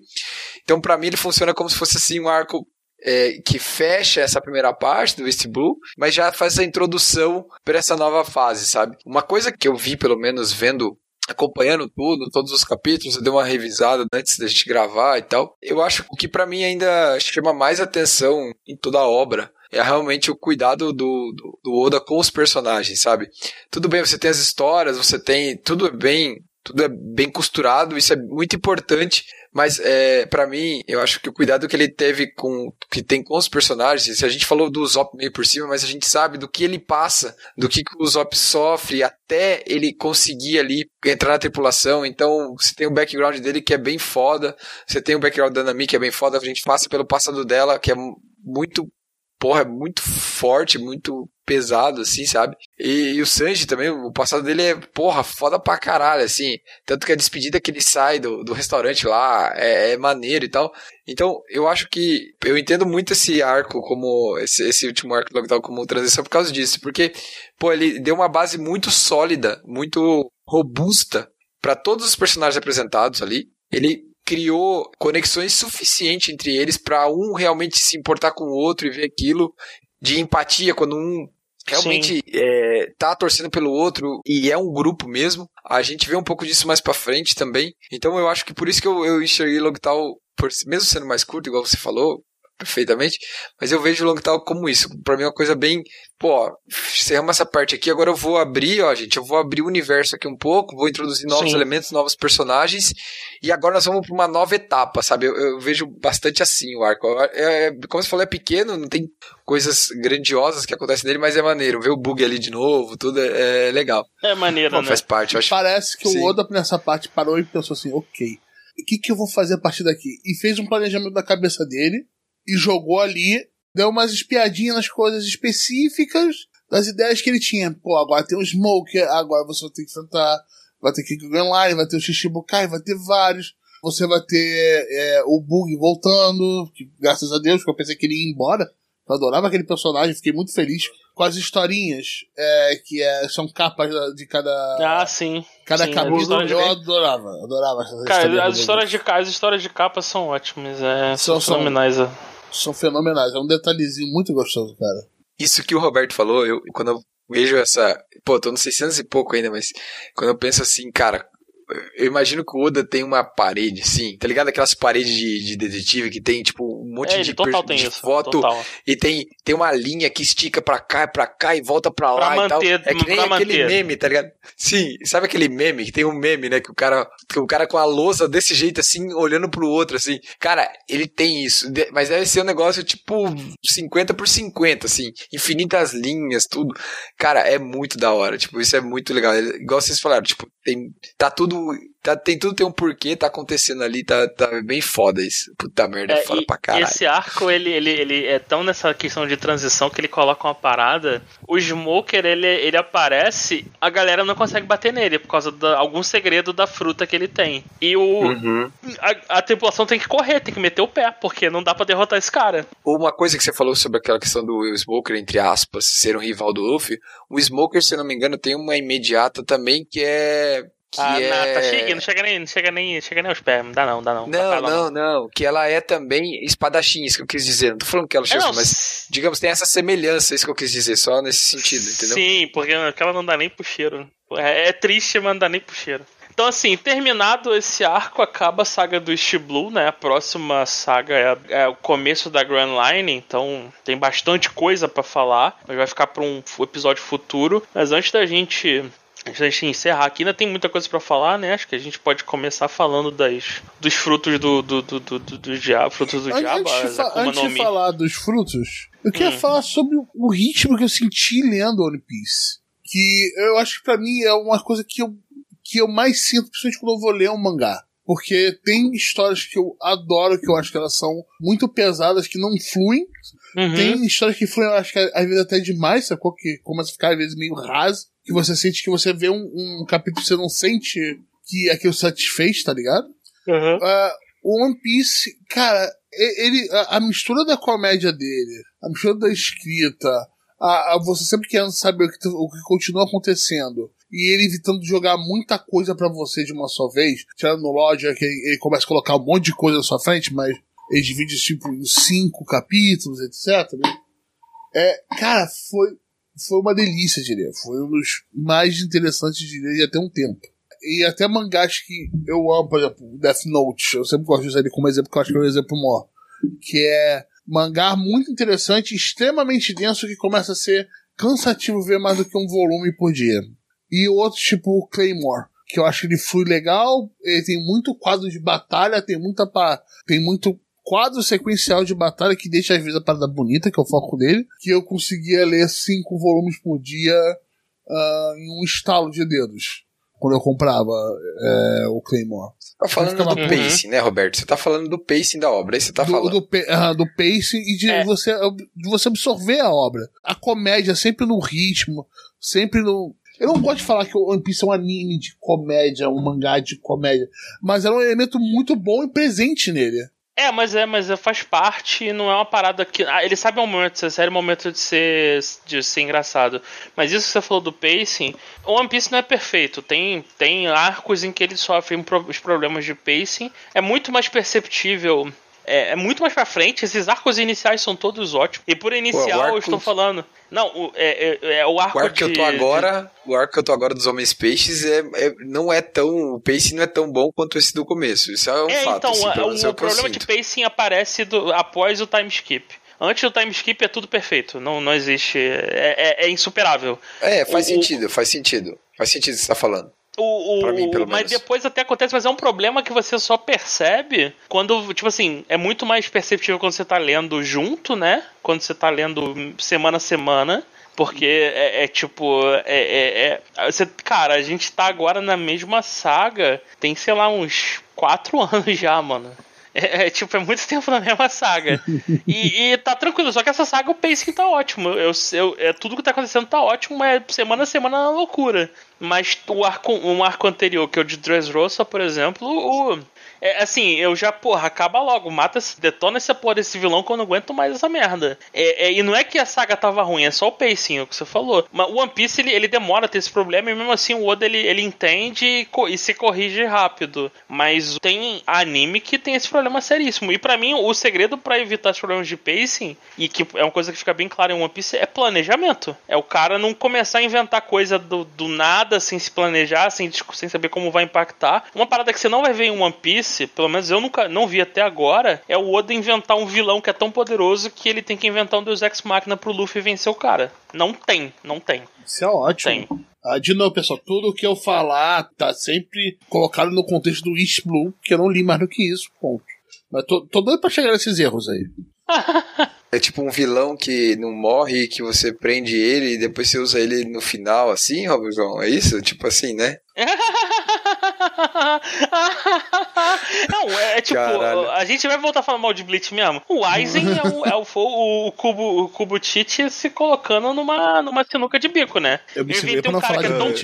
Speaker 3: Então, para mim, ele funciona como se fosse assim um arco é, que fecha essa primeira parte do East Blue, mas já faz a introdução para essa nova fase, sabe? Uma coisa que eu vi, pelo menos vendo acompanhando tudo, todos os capítulos, eu dei uma revisada antes da gente gravar e tal. Eu acho que o que para mim ainda chama mais atenção em toda a obra é realmente o cuidado do, do, do, Oda com os personagens, sabe? Tudo bem, você tem as histórias, você tem. Tudo é bem. Tudo é bem costurado, isso é muito importante, mas é, para mim, eu acho que o cuidado que ele teve com que tem com os personagens, a gente falou do Zop meio por cima, mas a gente sabe do que ele passa, do que, que o Zop sofre até ele conseguir ali entrar na tripulação. Então, você tem o background dele que é bem foda, você tem o background da Nami que é bem foda, a gente passa pelo passado dela que é muito porra, é muito forte, muito pesado, assim, sabe? E, e, o Sanji também, o passado dele é, porra, foda pra caralho, assim. Tanto que a despedida que ele sai do, do restaurante lá é, é maneiro e tal. Então, eu acho que. Eu entendo muito esse arco como. Esse, esse último arco do Lockdown como transição por causa disso. Porque, pô, ele deu uma base muito sólida, muito robusta para todos os personagens apresentados ali. Ele criou conexões suficientes entre eles para um realmente se importar com o outro e ver aquilo de empatia quando um realmente é, tá torcendo pelo outro e é um grupo mesmo. A gente vê um pouco disso mais para frente também. Então eu acho que por isso que eu, eu enxerguei Logtal, por, mesmo sendo mais curto, igual você falou, perfeitamente, mas eu vejo o long tail como isso. Pra mim é uma coisa bem, pô, encerramos essa parte aqui, agora eu vou abrir, ó, gente, eu vou abrir o universo aqui um pouco, vou introduzir novos Sim. elementos, novos personagens, e agora nós vamos pra uma nova etapa, sabe? Eu, eu vejo bastante assim o arco. É, é, como você falou, é pequeno, não tem coisas grandiosas que acontecem nele, mas é maneiro. Ver o bug ali de novo, tudo é, é legal.
Speaker 2: É maneiro, Bom,
Speaker 3: né? Faz parte, acho.
Speaker 1: Parece que Sim. o Oda nessa parte parou e pensou assim, ok, o que, que eu vou fazer a partir daqui? E fez um planejamento da cabeça dele e jogou ali, deu umas espiadinhas nas coisas específicas das ideias que ele tinha. Pô, agora tem o Smoker, agora você vai ter que enfrentar, vai ter que Grand Line, vai ter o Shishibukai, vai ter vários. Você vai ter é, o Bug voltando, que, graças a Deus, que eu pensei que ele ia embora. Eu adorava aquele personagem, fiquei muito feliz com as historinhas é, que é, são capas de cada.
Speaker 2: Ah, sim.
Speaker 1: Cada
Speaker 2: sim,
Speaker 1: capítulo eu adorava, adorava essas
Speaker 2: Cara, histórias. As histórias, de, as histórias de capa são ótimas, é, são, são fenomenais. São,
Speaker 1: é. São fenomenais, é um detalhezinho muito gostoso, cara.
Speaker 3: Isso que o Roberto falou, eu quando eu vejo essa. Pô, tô nos 600 e pouco ainda, mas quando eu penso assim, cara, eu imagino que o Oda tem uma parede, sim, tá ligado? Aquelas paredes de, de detetive que tem, tipo, um monte é, de, de
Speaker 2: isso,
Speaker 3: foto
Speaker 2: total.
Speaker 3: e tem, tem uma linha que estica pra cá e pra cá e volta pra lá pra e manter, tal. É que nem aquele manter. meme, tá ligado? Sim, sabe aquele meme que tem um meme, né? Que o cara, que o cara com a louça desse jeito, assim, olhando pro outro, assim. Cara, ele tem isso, mas deve ser um negócio tipo 50 por 50, assim, infinitas linhas, tudo. Cara, é muito da hora, tipo, isso é muito legal. Igual vocês falaram, tipo, tem, tá tudo Tá, tem tudo tem um porquê, tá acontecendo ali, tá, tá bem foda isso. Puta merda, é, é foda pra caralho.
Speaker 2: Esse arco, ele, ele, ele é tão nessa questão de transição que ele coloca uma parada. O Smoker, ele, ele aparece, a galera não consegue bater nele por causa de algum segredo da fruta que ele tem. E o. Uhum. A, a, tripulação tem que correr, tem que meter o pé, porque não dá pra derrotar esse cara.
Speaker 3: Uma coisa que você falou sobre aquela questão do Smoker, entre aspas, ser um rival do Luffy, o Smoker, se não me engano, tem uma imediata também que é que
Speaker 2: ah,
Speaker 3: é...
Speaker 2: não, tá cheguei, não chega nem, não chega nem, chega nem aos pés, não dá não, dá não.
Speaker 3: Não, não, não, que ela é também espadachim, isso que eu quis dizer. Não tô falando que ela chega, é, mas digamos, tem essa semelhança, isso que eu quis dizer, só nesse sentido, entendeu?
Speaker 2: Sim, porque aquela não dá nem pro cheiro. É, é triste, mas não dá nem pro cheiro. Então, assim, terminado esse arco, acaba a saga do East Blue, né? A próxima saga é, é o começo da Grand Line, então tem bastante coisa para falar, mas vai ficar para um episódio futuro. Mas antes da gente Antes da gente encerrar aqui, ainda tem muita coisa para falar, né? Acho que a gente pode começar falando das, dos frutos do, do, do, do, do, diabo. Frutos do
Speaker 1: antes
Speaker 2: diabo.
Speaker 1: De antes de falar dos frutos, eu queria hum. falar sobre o ritmo que eu senti lendo One Piece. Que eu acho que pra mim é uma coisa que eu, que eu mais sinto, principalmente quando eu vou ler um mangá. Porque tem histórias que eu adoro, que eu acho que elas são muito pesadas, que não fluem. Uhum. Tem histórias que eu acho que às vezes até demais, sacou? Que começa a ficar às vezes meio raso que você sente que você vê um, um capítulo você não sente que aquilo satisfez, tá ligado?
Speaker 2: Uhum. Uh,
Speaker 1: o One Piece, cara, ele, a, a, mistura da comédia dele, a mistura da escrita, a, a você sempre querendo saber o que, o que continua acontecendo, e ele evitando jogar muita coisa para você de uma só vez, tirando no Lodge, que ele, ele, começa a colocar um monte de coisa na sua frente, mas ele divide tipo em cinco capítulos, etc. Né? É, cara, foi foi uma delícia de ler. Foi um dos mais interessantes de ler até um tempo. E até mangás que eu amo, por exemplo, Death Note, eu sempre gosto de usar ele como exemplo, porque eu acho que é um exemplo maior. Que é mangá muito interessante, extremamente denso, que começa a ser cansativo ver mais do que um volume por dia. E outro tipo Claymore, que eu acho que ele flui legal, ele tem muito quadro de batalha, tem muita tem muito quadro sequencial de batalha que deixa às vezes a parada bonita, que é o foco dele, que eu conseguia ler cinco volumes por dia uh, em um estalo de dedos. Quando eu comprava é, o Claymore.
Speaker 3: Você tá falando do uhum. pacing, né, Roberto? Você tá falando do pacing da obra, aí você tá
Speaker 1: do,
Speaker 3: falando.
Speaker 1: Do, uh, do pacing e de, é. você, de você absorver a obra. A comédia sempre no ritmo, sempre no, eu não gosto de falar que o One Piece é um anime de comédia, um mangá de comédia, mas era um elemento muito bom e presente nele.
Speaker 2: É, mas é, mas faz parte, não é uma parada que. Ah, ele sabe o momento de sério, o momento de ser, de ser engraçado. Mas isso que você falou do pacing, o One Piece não é perfeito. Tem, tem arcos em que ele sofre os problemas de pacing. É muito mais perceptível é, é, muito mais pra frente. Esses arcos iniciais são todos ótimos. E por inicial, Pô, arco... eu estou falando. Não, o, é, é, é, o arco.
Speaker 3: O arco de, que eu tô agora. De... O arco que eu tô agora dos Homens Peixes é, é, não é tão. O pacing não é tão bom quanto esse do começo. Isso é um
Speaker 2: é,
Speaker 3: fato.
Speaker 2: Então, assim, o, o problema de pacing aparece do, após o time skip. Antes do time skip é tudo perfeito. Não, não existe. É, é, é insuperável.
Speaker 3: É, faz o, sentido, faz sentido. Faz sentido o que você tá falando.
Speaker 2: O, o, mim, mas menos. depois até acontece, mas é um problema que você só percebe quando, tipo assim, é muito mais perceptível quando você tá lendo junto, né? Quando você tá lendo semana a semana. Porque é, é tipo. É, é, é, você, cara, a gente tá agora na mesma saga. Tem, sei lá, uns quatro anos já, mano. É, é, tipo, é muito tempo na mesma saga. e, e, tá tranquilo, só que essa saga o pacing tá ótimo. Eu, eu, é, tudo que tá acontecendo tá ótimo, mas semana a semana é uma loucura. Mas o arco, um arco anterior, que é o de Dressrosa, por exemplo, o, é, assim, eu já, porra, acaba logo, mata, detona essa porra desse vilão que eu não aguento mais essa merda. É, é, e não é que a saga tava ruim, é só o pacing, é o que você falou. Mas o One Piece, ele, ele demora a ter esse problema e mesmo assim o Oda, ele, ele entende e, e se corrige rápido. Mas tem anime que tem esse problema seríssimo. E para mim, o segredo para evitar os problemas de pacing, e que é uma coisa que fica bem clara em One Piece, é planejamento. É o cara não começar a inventar coisa do, do nada, sem se planejar, sem, sem saber como vai impactar. Uma parada que você não vai ver em One Piece pelo menos eu nunca não vi até agora, é o Oda inventar um vilão que é tão poderoso que ele tem que inventar um Deus Ex Machina pro Luffy vencer o cara. Não tem, não tem.
Speaker 1: Isso é ótimo. Tem. Ah, de novo, pessoal, tudo que eu falar tá sempre colocado no contexto do East Blue, que eu não li mais do que isso, ponto. Mas tô, tô doido pra chegar nesses erros aí.
Speaker 3: é tipo um vilão que não morre, que você prende ele e depois você usa ele no final, assim, Robson? É isso? Tipo assim, né?
Speaker 2: Não, é, é tipo, Caralho. a gente vai voltar a falar mal de Bleach mesmo. O Aizen é, o, é o, o, o, Kubo, o Kubo Tite se colocando numa, numa sinuca de bico, né?
Speaker 1: Eu, me eu inventei um cara que é tão.
Speaker 2: Eu,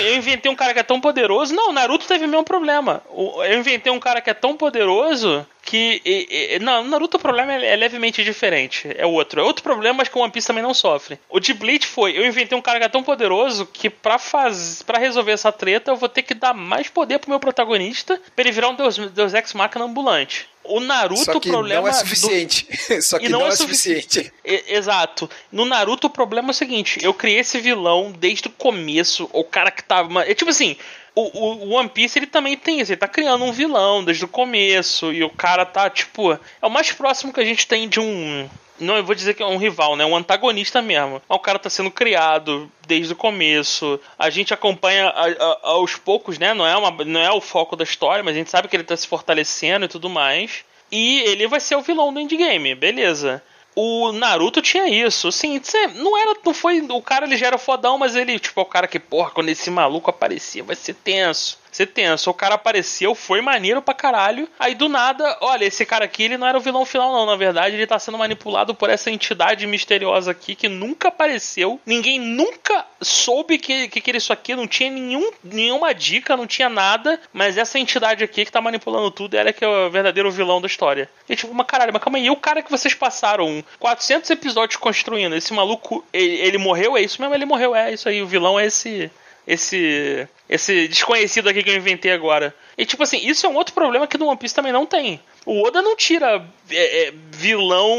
Speaker 2: eu, inventei um cara que é tão poderoso. Não, Naruto teve o mesmo problema. Eu inventei um cara que é tão poderoso que e, e, não, Naruto o problema é, é, levemente diferente. É outro. É outro problema, mas que o One Piece também não sofre. O de Bleach foi, eu inventei um cara que é tão poderoso que pra, faz, pra resolver essa treta eu vou ter que dar mais poder pro meu protagonista pra ele virar um Deus, Deus Ex Machina ambulante. O Naruto, Só
Speaker 3: que
Speaker 2: o problema.
Speaker 3: Não é suficiente. Do... Só que não, não, é, é suficiente.
Speaker 2: Exato. No Naruto, o problema é o seguinte: eu criei esse vilão desde o começo. O cara que tava. É tipo assim. O, o, One Piece ele também tem isso, ele tá criando um vilão desde o começo, e o cara tá, tipo. É o mais próximo que a gente tem de um. Não, eu vou dizer que é um rival, né? Um antagonista mesmo. O cara tá sendo criado desde o começo. A gente acompanha a, a, aos poucos, né? Não é, uma, não é o foco da história, mas a gente sabe que ele tá se fortalecendo e tudo mais. E ele vai ser o vilão do endgame, beleza. O Naruto tinha isso, assim, não era, não foi, o cara ele já era fodão, mas ele, tipo, é o cara que, porra, quando esse maluco aparecia, vai ser tenso ser tenso. O cara apareceu, foi maneiro pra caralho. Aí do nada, olha, esse cara aqui, ele não era o vilão final, não. Na verdade, ele tá sendo manipulado por essa entidade misteriosa aqui que nunca apareceu. Ninguém nunca soube que, que, que era isso aqui. Não tinha nenhum, nenhuma dica, não tinha nada. Mas essa entidade aqui que tá manipulando tudo, ela é que é o verdadeiro vilão da história. E tipo, uma caralho, mas calma aí. E o cara que vocês passaram 400 episódios construindo, esse maluco, ele, ele morreu? É isso mesmo? Ele morreu, é isso aí. O vilão é esse esse esse desconhecido aqui que eu inventei agora. E tipo assim, isso é um outro problema que no One Piece também não tem. O Oda não tira é, é, vilão.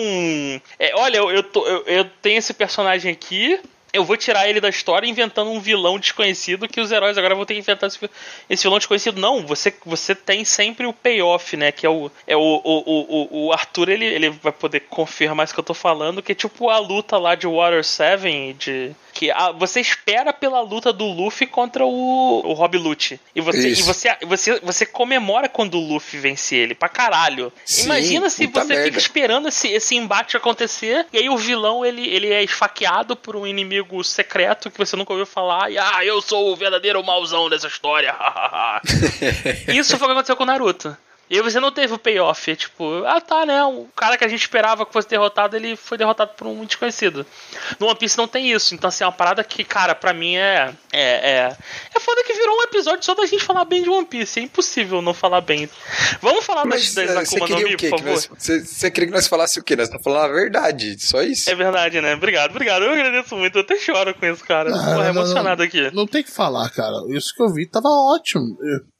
Speaker 2: É, olha, eu, eu, tô, eu, eu tenho esse personagem aqui, eu vou tirar ele da história inventando um vilão desconhecido que os heróis agora vão ter que inventar esse, esse vilão desconhecido. Não, você, você tem sempre o payoff, né? Que é o, é o, o, o, o Arthur, ele, ele vai poder confirmar isso que eu tô falando, que é tipo a luta lá de Water 7, de, que a, você espera pela luta do Luffy contra o, o Rob Lute. E, você, e você, você, você comemora quando o Luffy vence ele, pra caralho. Sim, Imagina se você merda. fica esperando esse, esse embate acontecer, e aí o vilão ele, ele é esfaqueado por um inimigo inimigo secreto que você nunca ouviu falar e ah, eu sou o verdadeiro mauzão dessa história. Isso foi o que aconteceu com o Naruto. E aí você não teve o payoff, é tipo, ah tá, né? O cara que a gente esperava que fosse derrotado, ele foi derrotado por um desconhecido. No One Piece não tem isso, então assim, é uma parada que, cara, pra mim é. É, é, é foda que virou um episódio só da gente falar bem de One Piece, é impossível não falar bem. Vamos falar Mas, das, das Akuma no Mi, por favor?
Speaker 3: você, você queria que nós falássemos o quê? Nós estamos falando a verdade, só isso.
Speaker 2: É verdade, né? Obrigado, obrigado. Eu agradeço muito, eu até choro com isso, cara. Não, Tô emocionado
Speaker 1: não,
Speaker 2: aqui.
Speaker 1: Não tem que falar, cara. Isso que eu vi tava ótimo. Eu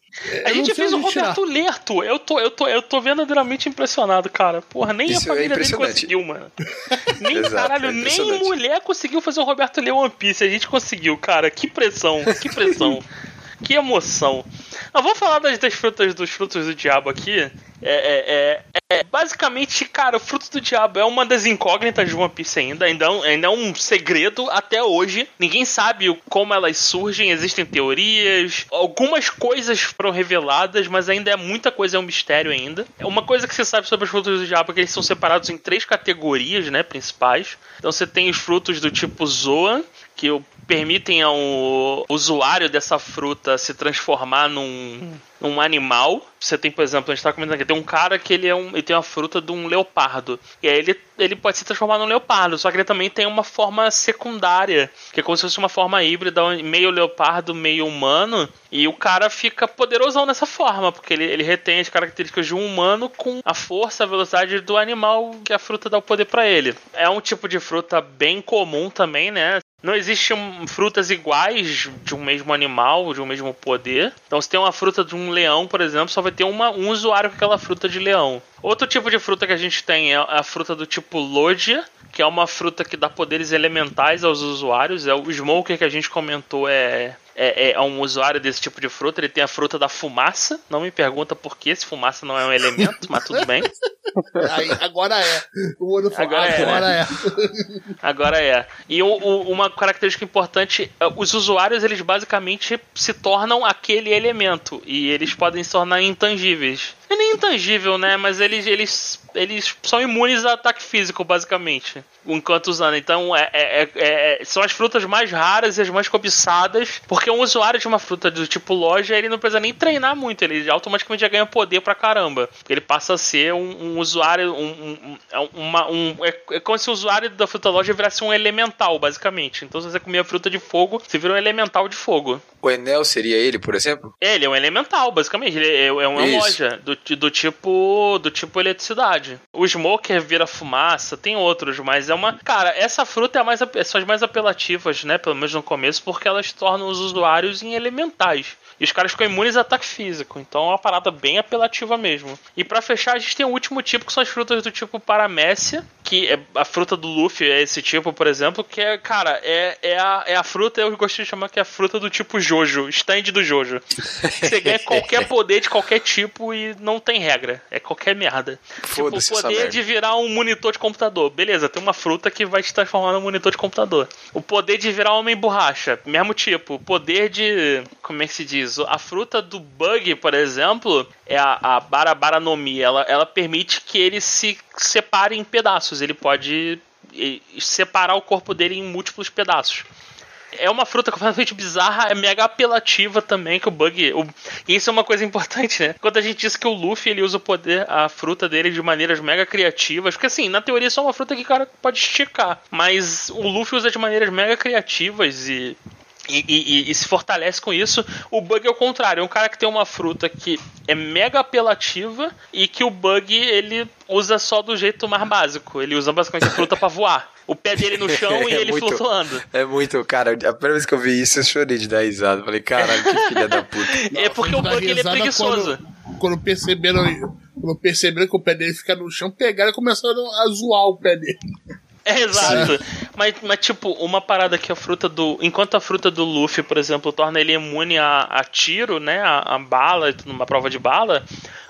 Speaker 2: A gente fez o Roberto tirar. Lerto. Eu tô, eu, tô, eu tô verdadeiramente impressionado, cara. Porra, nem Isso a família é dele conseguiu, mano. Nem, Exato, caralho, é nem mulher conseguiu fazer o Roberto ler One Piece. A gente conseguiu, cara. Que pressão, que pressão. que emoção. Mas vamos falar das, das frutas dos frutos do diabo aqui. É, é, é, é, basicamente, cara, o fruto do diabo é uma das incógnitas de One Piece ainda. Ainda, é ainda é um segredo até hoje. Ninguém sabe como elas surgem. Existem teorias. Algumas coisas foram reveladas, mas ainda é muita coisa, é um mistério ainda. Uma coisa que você sabe sobre os frutos do diabo é que eles são separados em três categorias, né, principais. Então você tem os frutos do tipo Zoan, que permitem ao usuário dessa fruta se transformar num, num animal. Você tem, por exemplo, a gente tá comentando aqui, tem um cara que ele, é um, ele tem uma fruta de um leopardo. E aí ele, ele pode se transformar num leopardo, só que ele também tem uma forma secundária, que é como se fosse uma forma híbrida, meio leopardo, meio humano. E o cara fica poderosão nessa forma, porque ele, ele retém as características de um humano com a força, a velocidade do animal que a fruta dá o poder para ele. É um tipo de fruta bem comum também, né? Não existem frutas iguais de um mesmo animal, de um mesmo poder. Então, se tem uma fruta de um leão, por exemplo, só vai ter uma, um usuário com aquela fruta de leão. Outro tipo de fruta que a gente tem é a fruta do tipo Logia, que é uma fruta que dá poderes elementais aos usuários. É o Smoker que a gente comentou é é, é, um usuário desse tipo de fruta, ele tem a fruta da fumaça. Não me pergunta por que se fumaça não é um elemento, mas tudo bem.
Speaker 1: Aí, agora é. O olho
Speaker 2: agora, é, agora né? é. Agora é. E o, o, uma característica importante, é, os usuários eles basicamente se tornam aquele elemento e eles podem se tornar intangíveis. É nem intangível, né? Mas eles, eles, eles são imunes a ataque físico, basicamente. Enquanto usando. Então, é, é, é, é, são as frutas mais raras e as mais cobiçadas. Porque um usuário de uma fruta do tipo loja, ele não precisa nem treinar muito. Ele automaticamente já ganha poder pra caramba. Ele passa a ser um, um usuário. Um, um, é uma, um, é, é, como se o usuário da fruta loja virasse um elemental, basicamente. Então, se você comer a fruta de fogo, você vira um elemental de fogo.
Speaker 3: O Enel seria ele, por exemplo?
Speaker 2: Ele é um elemental, basicamente. Ele é, é uma Isso. loja do, do tipo do tipo eletricidade. O Smoker vira fumaça, tem outros, mas é uma. Cara, essa fruta é mais, são as mais apelativas, né? Pelo menos no começo, porque elas tornam os usuários em elementais. E os caras ficam imunes a ataque físico. Então é uma parada bem apelativa mesmo. E para fechar, a gente tem o último tipo, que são as frutas do tipo Paramécia. Que é a fruta do Luffy, é esse tipo, por exemplo. Que é, cara, é, é, a, é a fruta, eu gostaria de chamar que é a fruta do tipo Jojo. Stand do Jojo. Você ganha qualquer poder de qualquer tipo e não tem regra. É qualquer merda. Tipo, o poder de virar um monitor de computador. Beleza, tem uma fruta que vai te transformar num monitor de computador. O poder de virar homem borracha. Mesmo tipo. O poder de. Como é que se diz? A fruta do bug, por exemplo, é a, a Barabaranomia. Ela, ela permite que ele se separe em pedaços. Ele pode separar o corpo dele em múltiplos pedaços. É uma fruta completamente bizarra, é mega apelativa também, que o Bug. O... Isso é uma coisa importante, né? Quando a gente diz que o Luffy ele usa o poder, a fruta dele de maneiras mega criativas, porque assim, na teoria é só uma fruta que o cara pode esticar. Mas o Luffy usa de maneiras mega criativas e e, e, e, se fortalece com isso. O bug é o contrário, é um cara que tem uma fruta que é mega apelativa e que o bug ele usa só do jeito mais básico. Ele usa basicamente a fruta para voar. O pé dele no chão é e ele muito, flutuando.
Speaker 3: É muito, cara. A primeira vez que eu vi isso, eu chorei de dar risada. Falei, caralho, que filha da puta.
Speaker 2: é porque o bug ele é preguiçoso.
Speaker 1: Quando, quando perceberam, quando perceberam que o pé dele fica no chão, pegaram e começaram a zoar o pé dele.
Speaker 2: É, exato. Mas, mas, tipo, uma parada que a fruta do. Enquanto a fruta do Luffy, por exemplo, torna ele imune a, a tiro, né? A, a bala, numa prova de bala,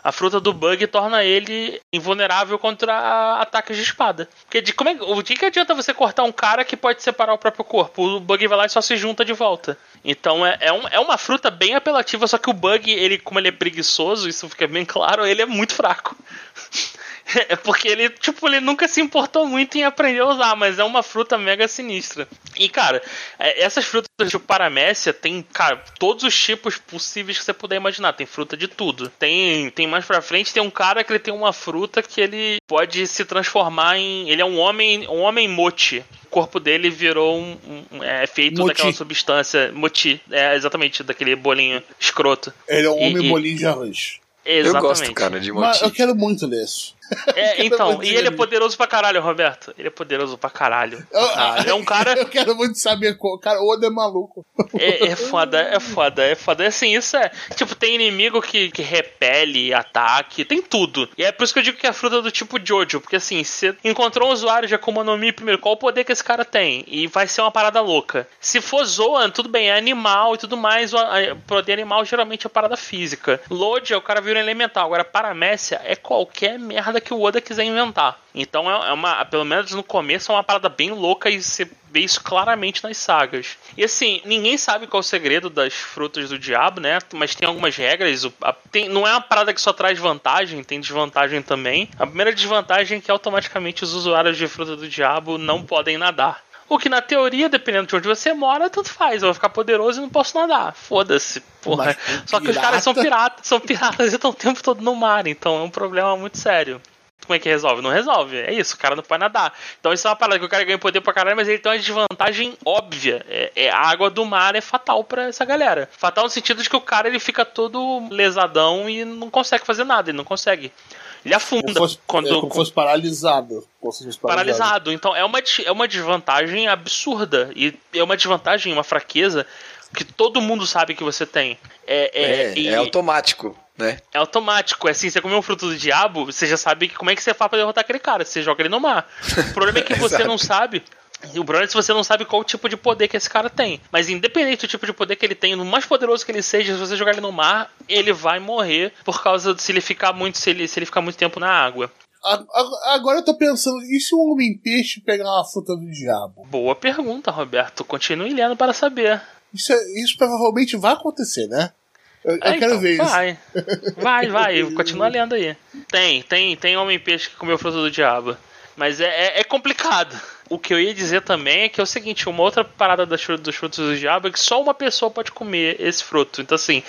Speaker 2: a fruta do Bug torna ele invulnerável contra ataques de espada. Porque de como é, o que, que adianta você cortar um cara que pode separar o próprio corpo? O Bug vai lá e só se junta de volta. Então é, é, um, é uma fruta bem apelativa, só que o Bug, ele, como ele é preguiçoso, isso fica bem claro, ele é muito fraco. É porque ele, tipo, ele nunca se importou muito em aprender a usar, mas é uma fruta mega sinistra. E, cara, é, essas frutas de paramécia tem, cara, todos os tipos possíveis que você puder imaginar. Tem fruta de tudo. Tem, tem mais pra frente, tem um cara que ele tem uma fruta que ele pode se transformar em. Ele é um homem, um homem mochi. O corpo dele virou um. um é feito moti. daquela substância. Moti. É, exatamente, daquele bolinho escroto.
Speaker 1: Ele é um e, homem e, bolinho de arroz.
Speaker 3: Exatamente. Eu gosto, cara, de
Speaker 1: mochi. Mas eu quero muito isso.
Speaker 2: É, então, e ele é poderoso pra caralho, Roberto. Ele é poderoso pra caralho.
Speaker 1: Eu, é um cara. Eu quero muito saber qual. Cara, o Oda é maluco.
Speaker 2: É, é foda, é foda, é foda. Assim, isso é. Tipo, tem inimigo que, que repele, ataque, tem tudo. E é por isso que eu digo que é fruta do tipo Jojo. Porque assim, você encontrou um usuário de Akuma no Mi primeiro, qual o poder que esse cara tem? E vai ser uma parada louca. Se for Zoan, tudo bem, é animal e tudo mais. O poder animal geralmente é parada física. É o cara vira um elemental. Agora, paramécia é qualquer merda que o Oda quiser inventar. Então é, é uma, pelo menos no começo, é uma parada bem louca e você vê isso claramente nas sagas. E assim, ninguém sabe qual é o segredo das frutas do diabo, né? Mas tem algumas regras. Tem, não é uma parada que só traz vantagem, tem desvantagem também. A primeira desvantagem é que automaticamente os usuários de fruta do diabo não podem nadar. O que na teoria, dependendo de onde você mora, tanto faz. Eu vou ficar poderoso e não posso nadar. Foda-se, porra. Só que os caras são piratas, são piratas e estão o tempo todo no mar, então é um problema muito sério. Como é que resolve? Não resolve. É isso, o cara não pode nadar. Então isso é uma parada que o cara ganha poder pra caralho, mas ele tem uma desvantagem óbvia. É, é a água do mar é fatal para essa galera. Fatal no sentido de que o cara ele fica todo lesadão e não consegue fazer nada, ele não consegue. Ele afunda
Speaker 1: fosse, quando. É como fosse paralisado.
Speaker 2: Fosse paralisado. Então é uma, é uma desvantagem absurda. E é uma desvantagem, uma fraqueza que todo mundo sabe que você tem.
Speaker 3: É, é, é, e... é automático. Né?
Speaker 2: É automático, é assim, você comeu um fruto do diabo, você já sabe que, como é que você faz pra derrotar aquele cara, você joga ele no mar. O problema é que você não sabe o problema é se você não sabe qual tipo de poder que esse cara tem. Mas independente do tipo de poder que ele tem, no mais poderoso que ele seja, se você jogar ele no mar, ele vai morrer por causa de se ele ficar muito, se ele, se ele ficar muito tempo na água.
Speaker 1: Agora eu tô pensando, e se um homem-peixe pegar uma fruta do diabo?
Speaker 2: Boa pergunta, Roberto. Continue lendo para saber.
Speaker 1: Isso, é, isso provavelmente vai acontecer, né? Eu, eu quero então, ver
Speaker 2: vai.
Speaker 1: isso.
Speaker 2: Vai, vai, continua lendo aí. Tem, tem, tem homem-peixe que comeu fruta do diabo. Mas é, é, é complicado. O que eu ia dizer também é que é o seguinte: uma outra parada dos frutos do diabo é que só uma pessoa pode comer esse fruto. Então, assim,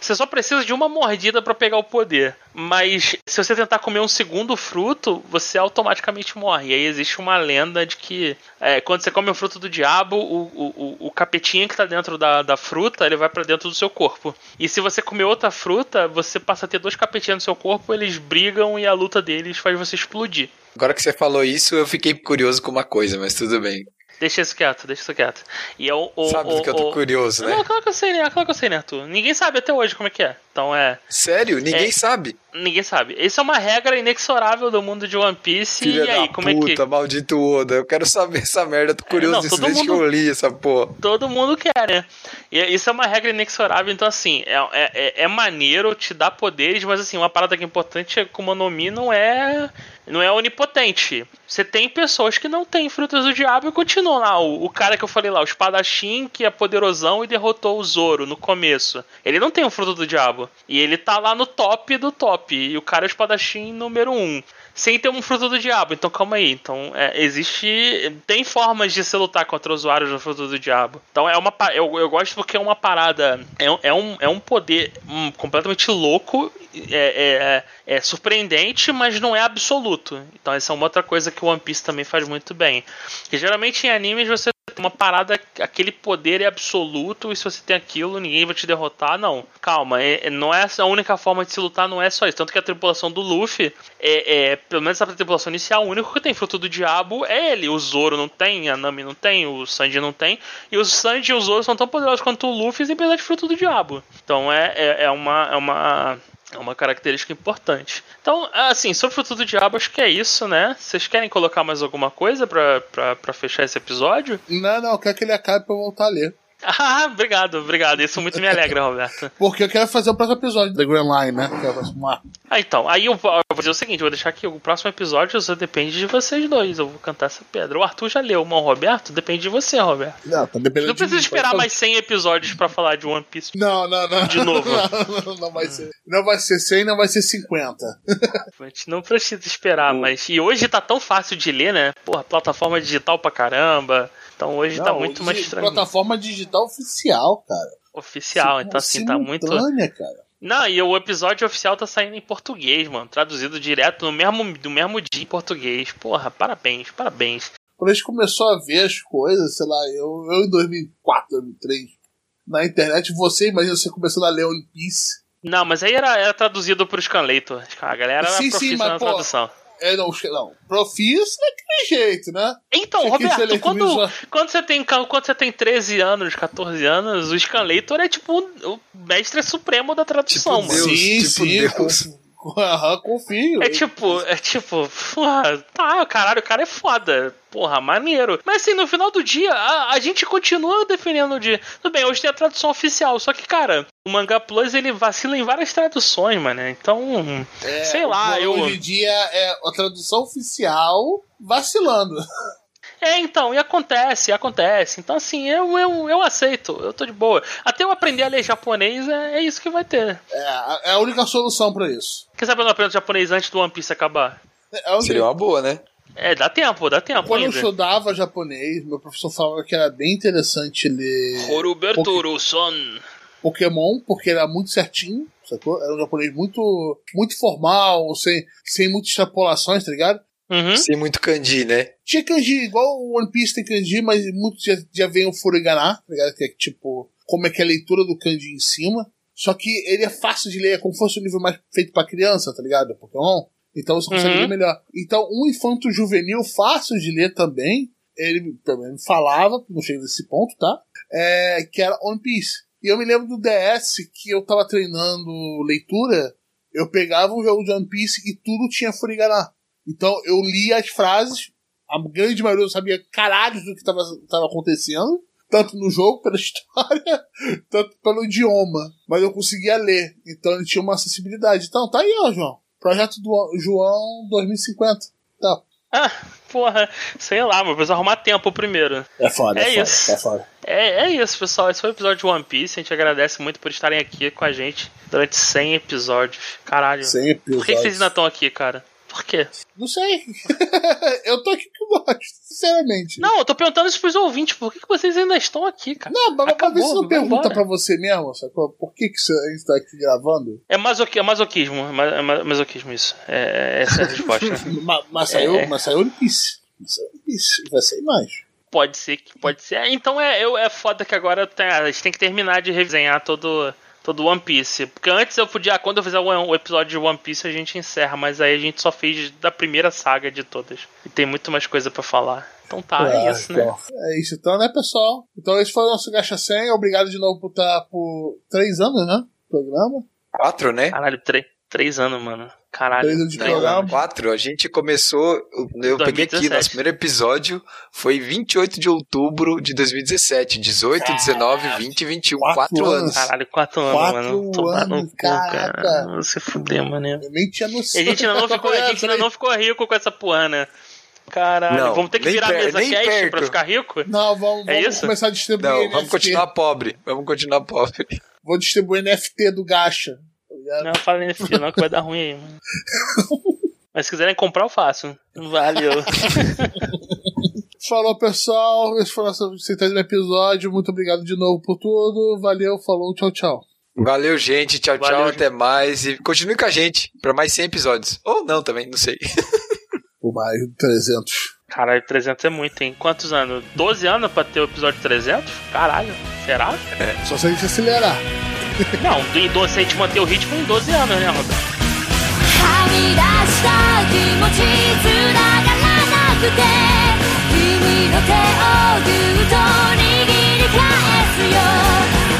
Speaker 2: você só precisa de uma mordida para pegar o poder. Mas se você tentar comer um segundo fruto, você automaticamente morre. E aí existe uma lenda de que é, quando você come o fruto do diabo, o, o, o capetinha que tá dentro da, da fruta ele vai para dentro do seu corpo. E se você comer outra fruta, você passa a ter dois capetinhos no seu corpo, eles brigam e a luta deles faz você explodir.
Speaker 3: Agora que você falou isso, eu fiquei curioso com uma coisa, mas tudo bem.
Speaker 2: Deixa isso quieto, deixa isso quieto. E eu,
Speaker 3: o, sabe o, que eu tô o... curioso, né?
Speaker 2: Não, claro que eu sei, né? Claro que eu sei, né, Arthur? Ninguém sabe até hoje como é que é. Então é.
Speaker 3: Sério? Ninguém é... sabe?
Speaker 2: Ninguém sabe. Isso é uma regra inexorável do mundo de One Piece.
Speaker 3: Filha
Speaker 2: e aí,
Speaker 3: como puta,
Speaker 2: é que.
Speaker 3: maldito Oda. Eu quero saber essa merda. Tô curioso é, não, disso desde mundo... que eu li essa porra.
Speaker 2: Todo mundo quer, né? E isso é uma regra inexorável. Então, assim, é, é, é, é maneiro te dar poderes, mas assim, uma parada que é importante é que o Monomi não é não é onipotente. Você tem pessoas que não têm frutas do diabo e continuam lá. O, o, cara que eu falei lá, o espadachim que é poderosão e derrotou o Zoro no começo. Ele não tem um fruto do diabo. E ele tá lá no top do top. E o cara é o espadachim número um sem ter um fruto do diabo. Então calma aí. Então é, existe. Tem formas de se lutar contra usuários do fruto do diabo. Então é uma. Eu, eu gosto porque é uma parada. É, é, um, é um poder um, completamente louco. É, é, é, surpreendente, mas não é absoluto. Então essa é uma outra coisa que o One Piece também faz muito bem. Que geralmente em animes você uma parada, aquele poder é absoluto e se você tem aquilo, ninguém vai te derrotar. Não, calma, é, é não é a única forma de se lutar, não é só isso. Tanto que a tripulação do Luffy, é, é pelo menos a tripulação inicial, o único que tem fruto do diabo é ele. O Zoro não tem, a Nami não tem, o Sanji não tem. E o Sanji e o Zoro são tão poderosos quanto o Luffy, sem precisar de fruto do diabo. Então é, é, é uma. É uma é uma característica importante. Então, assim, sobre o fruto do diabo, acho que é isso, né? Vocês querem colocar mais alguma coisa para fechar esse episódio?
Speaker 1: Não, não, eu quero que ele acabe pra eu voltar a ler.
Speaker 2: Ah, obrigado, obrigado. Isso muito me alegra, Roberto.
Speaker 1: Porque eu quero fazer o próximo episódio da Grand Line, né? Que é o
Speaker 2: Ah, então. Aí eu, vou fazer o seguinte: vou deixar aqui o próximo episódio só depende de vocês dois. Eu vou cantar essa pedra. O Arthur já leu, mas o Roberto depende de você, Roberto.
Speaker 1: Não, tá dependendo
Speaker 2: Não precisa
Speaker 1: de
Speaker 2: esperar mais 100 episódios pra falar de One Piece.
Speaker 1: Não, não, não.
Speaker 2: De novo.
Speaker 1: Não, não, não vai ser. Não vai ser 100, não vai ser 50.
Speaker 2: A gente não precisa esperar, mas. E hoje tá tão fácil de ler, né? Porra, plataforma digital pra caramba. Então hoje não, tá muito mais estranho.
Speaker 1: Plataforma digital oficial, cara.
Speaker 2: Oficial, então assim, tá muito.
Speaker 1: cara.
Speaker 2: Não, e o episódio oficial tá saindo em português, mano. Traduzido direto no mesmo, do mesmo dia em português. Porra, parabéns, parabéns.
Speaker 1: Quando a gente começou a ver as coisas, sei lá, eu, eu em 2004, 2003, na internet, você imagina você começando a ler One Piece
Speaker 2: Não, mas aí era, era traduzido pro Scanlator. A galera era sim, sim, mas, na pô, tradução.
Speaker 1: É, não, não. Profis daquele jeito, né?
Speaker 2: Então, você Roberto, quando, quando, você tem, quando você tem 13 anos, 14 anos, o Scanlator é tipo o mestre supremo da tradução,
Speaker 1: tipo mano. Deus, sim, tipo sim. Deus. Aham, confio.
Speaker 2: É tipo, é tipo, porra, tá, caralho, o cara é foda. Porra, maneiro. Mas assim, no final do dia, a, a gente continua defendendo de. Tudo bem, hoje tem a tradução oficial, só que, cara, o Manga Plus ele vacila em várias traduções, mano. Então, é, sei lá,
Speaker 1: eu. Hoje em dia é a tradução oficial vacilando.
Speaker 2: É, então, e acontece, acontece. Então, assim, eu, eu, eu aceito, eu tô de boa. Até eu aprender a ler japonês, é, é isso que vai ter.
Speaker 1: É, é a única solução para isso.
Speaker 2: Quer saber eu aprendo japonês antes do One Piece acabar?
Speaker 3: É Seria uma boa, né?
Speaker 2: É, dá tempo, dá tempo.
Speaker 1: Quando ainda. eu estudava japonês, meu professor falava que era bem interessante ler.
Speaker 2: Roberto Son.
Speaker 1: Pokémon, porque era muito certinho, sacou? Era um japonês muito, muito formal, sem, sem muitas extrapolações, tá ligado?
Speaker 3: Uhum. Sem muito kanji, né?
Speaker 1: Tinha kanji, igual o One Piece tem kanji, mas muitos já, já vem o Furigana, tá ligado? Que é tipo, como é que é a leitura do kanji em cima. Só que ele é fácil de ler, é como se fosse um livro mais feito pra criança, tá ligado? Pokémon. Então você consegue uhum. ler melhor. Então, um infanto juvenil fácil de ler também, ele também falava, não chega nesse ponto, tá? É, que era One Piece. E eu me lembro do DS que eu tava treinando leitura, eu pegava um jogo de One Piece e tudo tinha Furigana. Então eu li as frases, a grande maioria eu sabia caralho do que estava acontecendo, tanto no jogo, pela história, tanto pelo idioma. Mas eu conseguia ler, então ele tinha uma acessibilidade. Então tá aí, ó, João. Projeto do João 2050. Tá.
Speaker 2: Ah, porra, sei lá, mas preciso arrumar tempo primeiro.
Speaker 1: É foda, é, é isso. Foda, é, foda.
Speaker 2: É, é isso, pessoal. Esse foi o episódio de One Piece. A gente agradece muito por estarem aqui com a gente durante 100 episódios. Caralho.
Speaker 1: 100 episódios.
Speaker 2: Por que vocês ainda estão aqui, cara? Por quê?
Speaker 1: Não sei. eu tô aqui que gosto, sinceramente.
Speaker 2: Não, eu tô perguntando isso pros ouvintes. Por que, que vocês ainda estão aqui, cara?
Speaker 1: Não, mas Acabou, você não pergunta embora. pra você mesmo, sacou? Por que, que a gente tá aqui gravando?
Speaker 2: É, masoqui é masoquismo. É masoquismo isso. É, é, essa é a resposta.
Speaker 1: mas, mas, saiu, é. mas saiu One Piece. Vai sair mais.
Speaker 2: Pode ser que pode ser. Então é, eu, é foda que agora tem, a gente tem que terminar de resenhar todo todo One Piece. Porque antes eu podia, quando eu fizer o episódio de One Piece, a gente encerra, mas aí a gente só fez da primeira saga de todas. E tem muito mais coisa para falar. Então tá, é, é isso, né? então,
Speaker 1: né? É isso então, né, pessoal? Então esse foi o nosso Gacha 100. Obrigado de novo por estar por três anos, né? Programa.
Speaker 3: Quatro, né?
Speaker 2: Caralho, três, três anos, mano. Caralho.
Speaker 1: Três de programa.
Speaker 3: Quatro. A gente começou. Eu 2017. peguei aqui, nosso primeiro episódio foi 28 de outubro de 2017. 18, Caralho. 19, 20 21. Quatro, quatro anos. anos.
Speaker 2: Caralho, quatro anos, quatro mano. Tomar no cu, cara. Você fudeu, mano.
Speaker 1: Eu nem tinha noção.
Speaker 2: A gente ainda não ficou, a gente ainda não ficou rico com essa porra, né? Caralho, não, vamos ter que virar per, mesa cash perto. pra ficar rico?
Speaker 1: Não, vamos, é vamos começar a distribuir. Não, NFT.
Speaker 3: vamos continuar pobre. Vamos continuar pobre.
Speaker 1: Vou distribuir NFT do Gacha
Speaker 2: ligado? Não fala NFT não, que vai dar ruim aí, mano. Mas se quiserem comprar, eu faço. Valeu.
Speaker 1: falou, pessoal. Esse foi o nosso centésimo episódio. Muito obrigado de novo por tudo. Valeu, falou, tchau, tchau.
Speaker 3: Valeu, gente. Tchau, Valeu, tchau. Gente. Até mais. E continue com a gente para mais 100 episódios. Ou não também, não sei.
Speaker 1: Por mais 300.
Speaker 2: Caralho, 300 é muito, hein? Quantos anos? 12 anos pra ter o episódio 300? Caralho, será?
Speaker 1: É. Só se a gente acelerar.
Speaker 2: Não, em 12, se a gente manter o ritmo em 12 anos, né, Roberto? 君の手をぎゅっと握り返すよ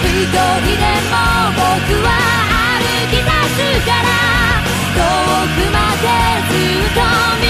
Speaker 2: 一人でも僕は歩き出すから遠くまでずっと見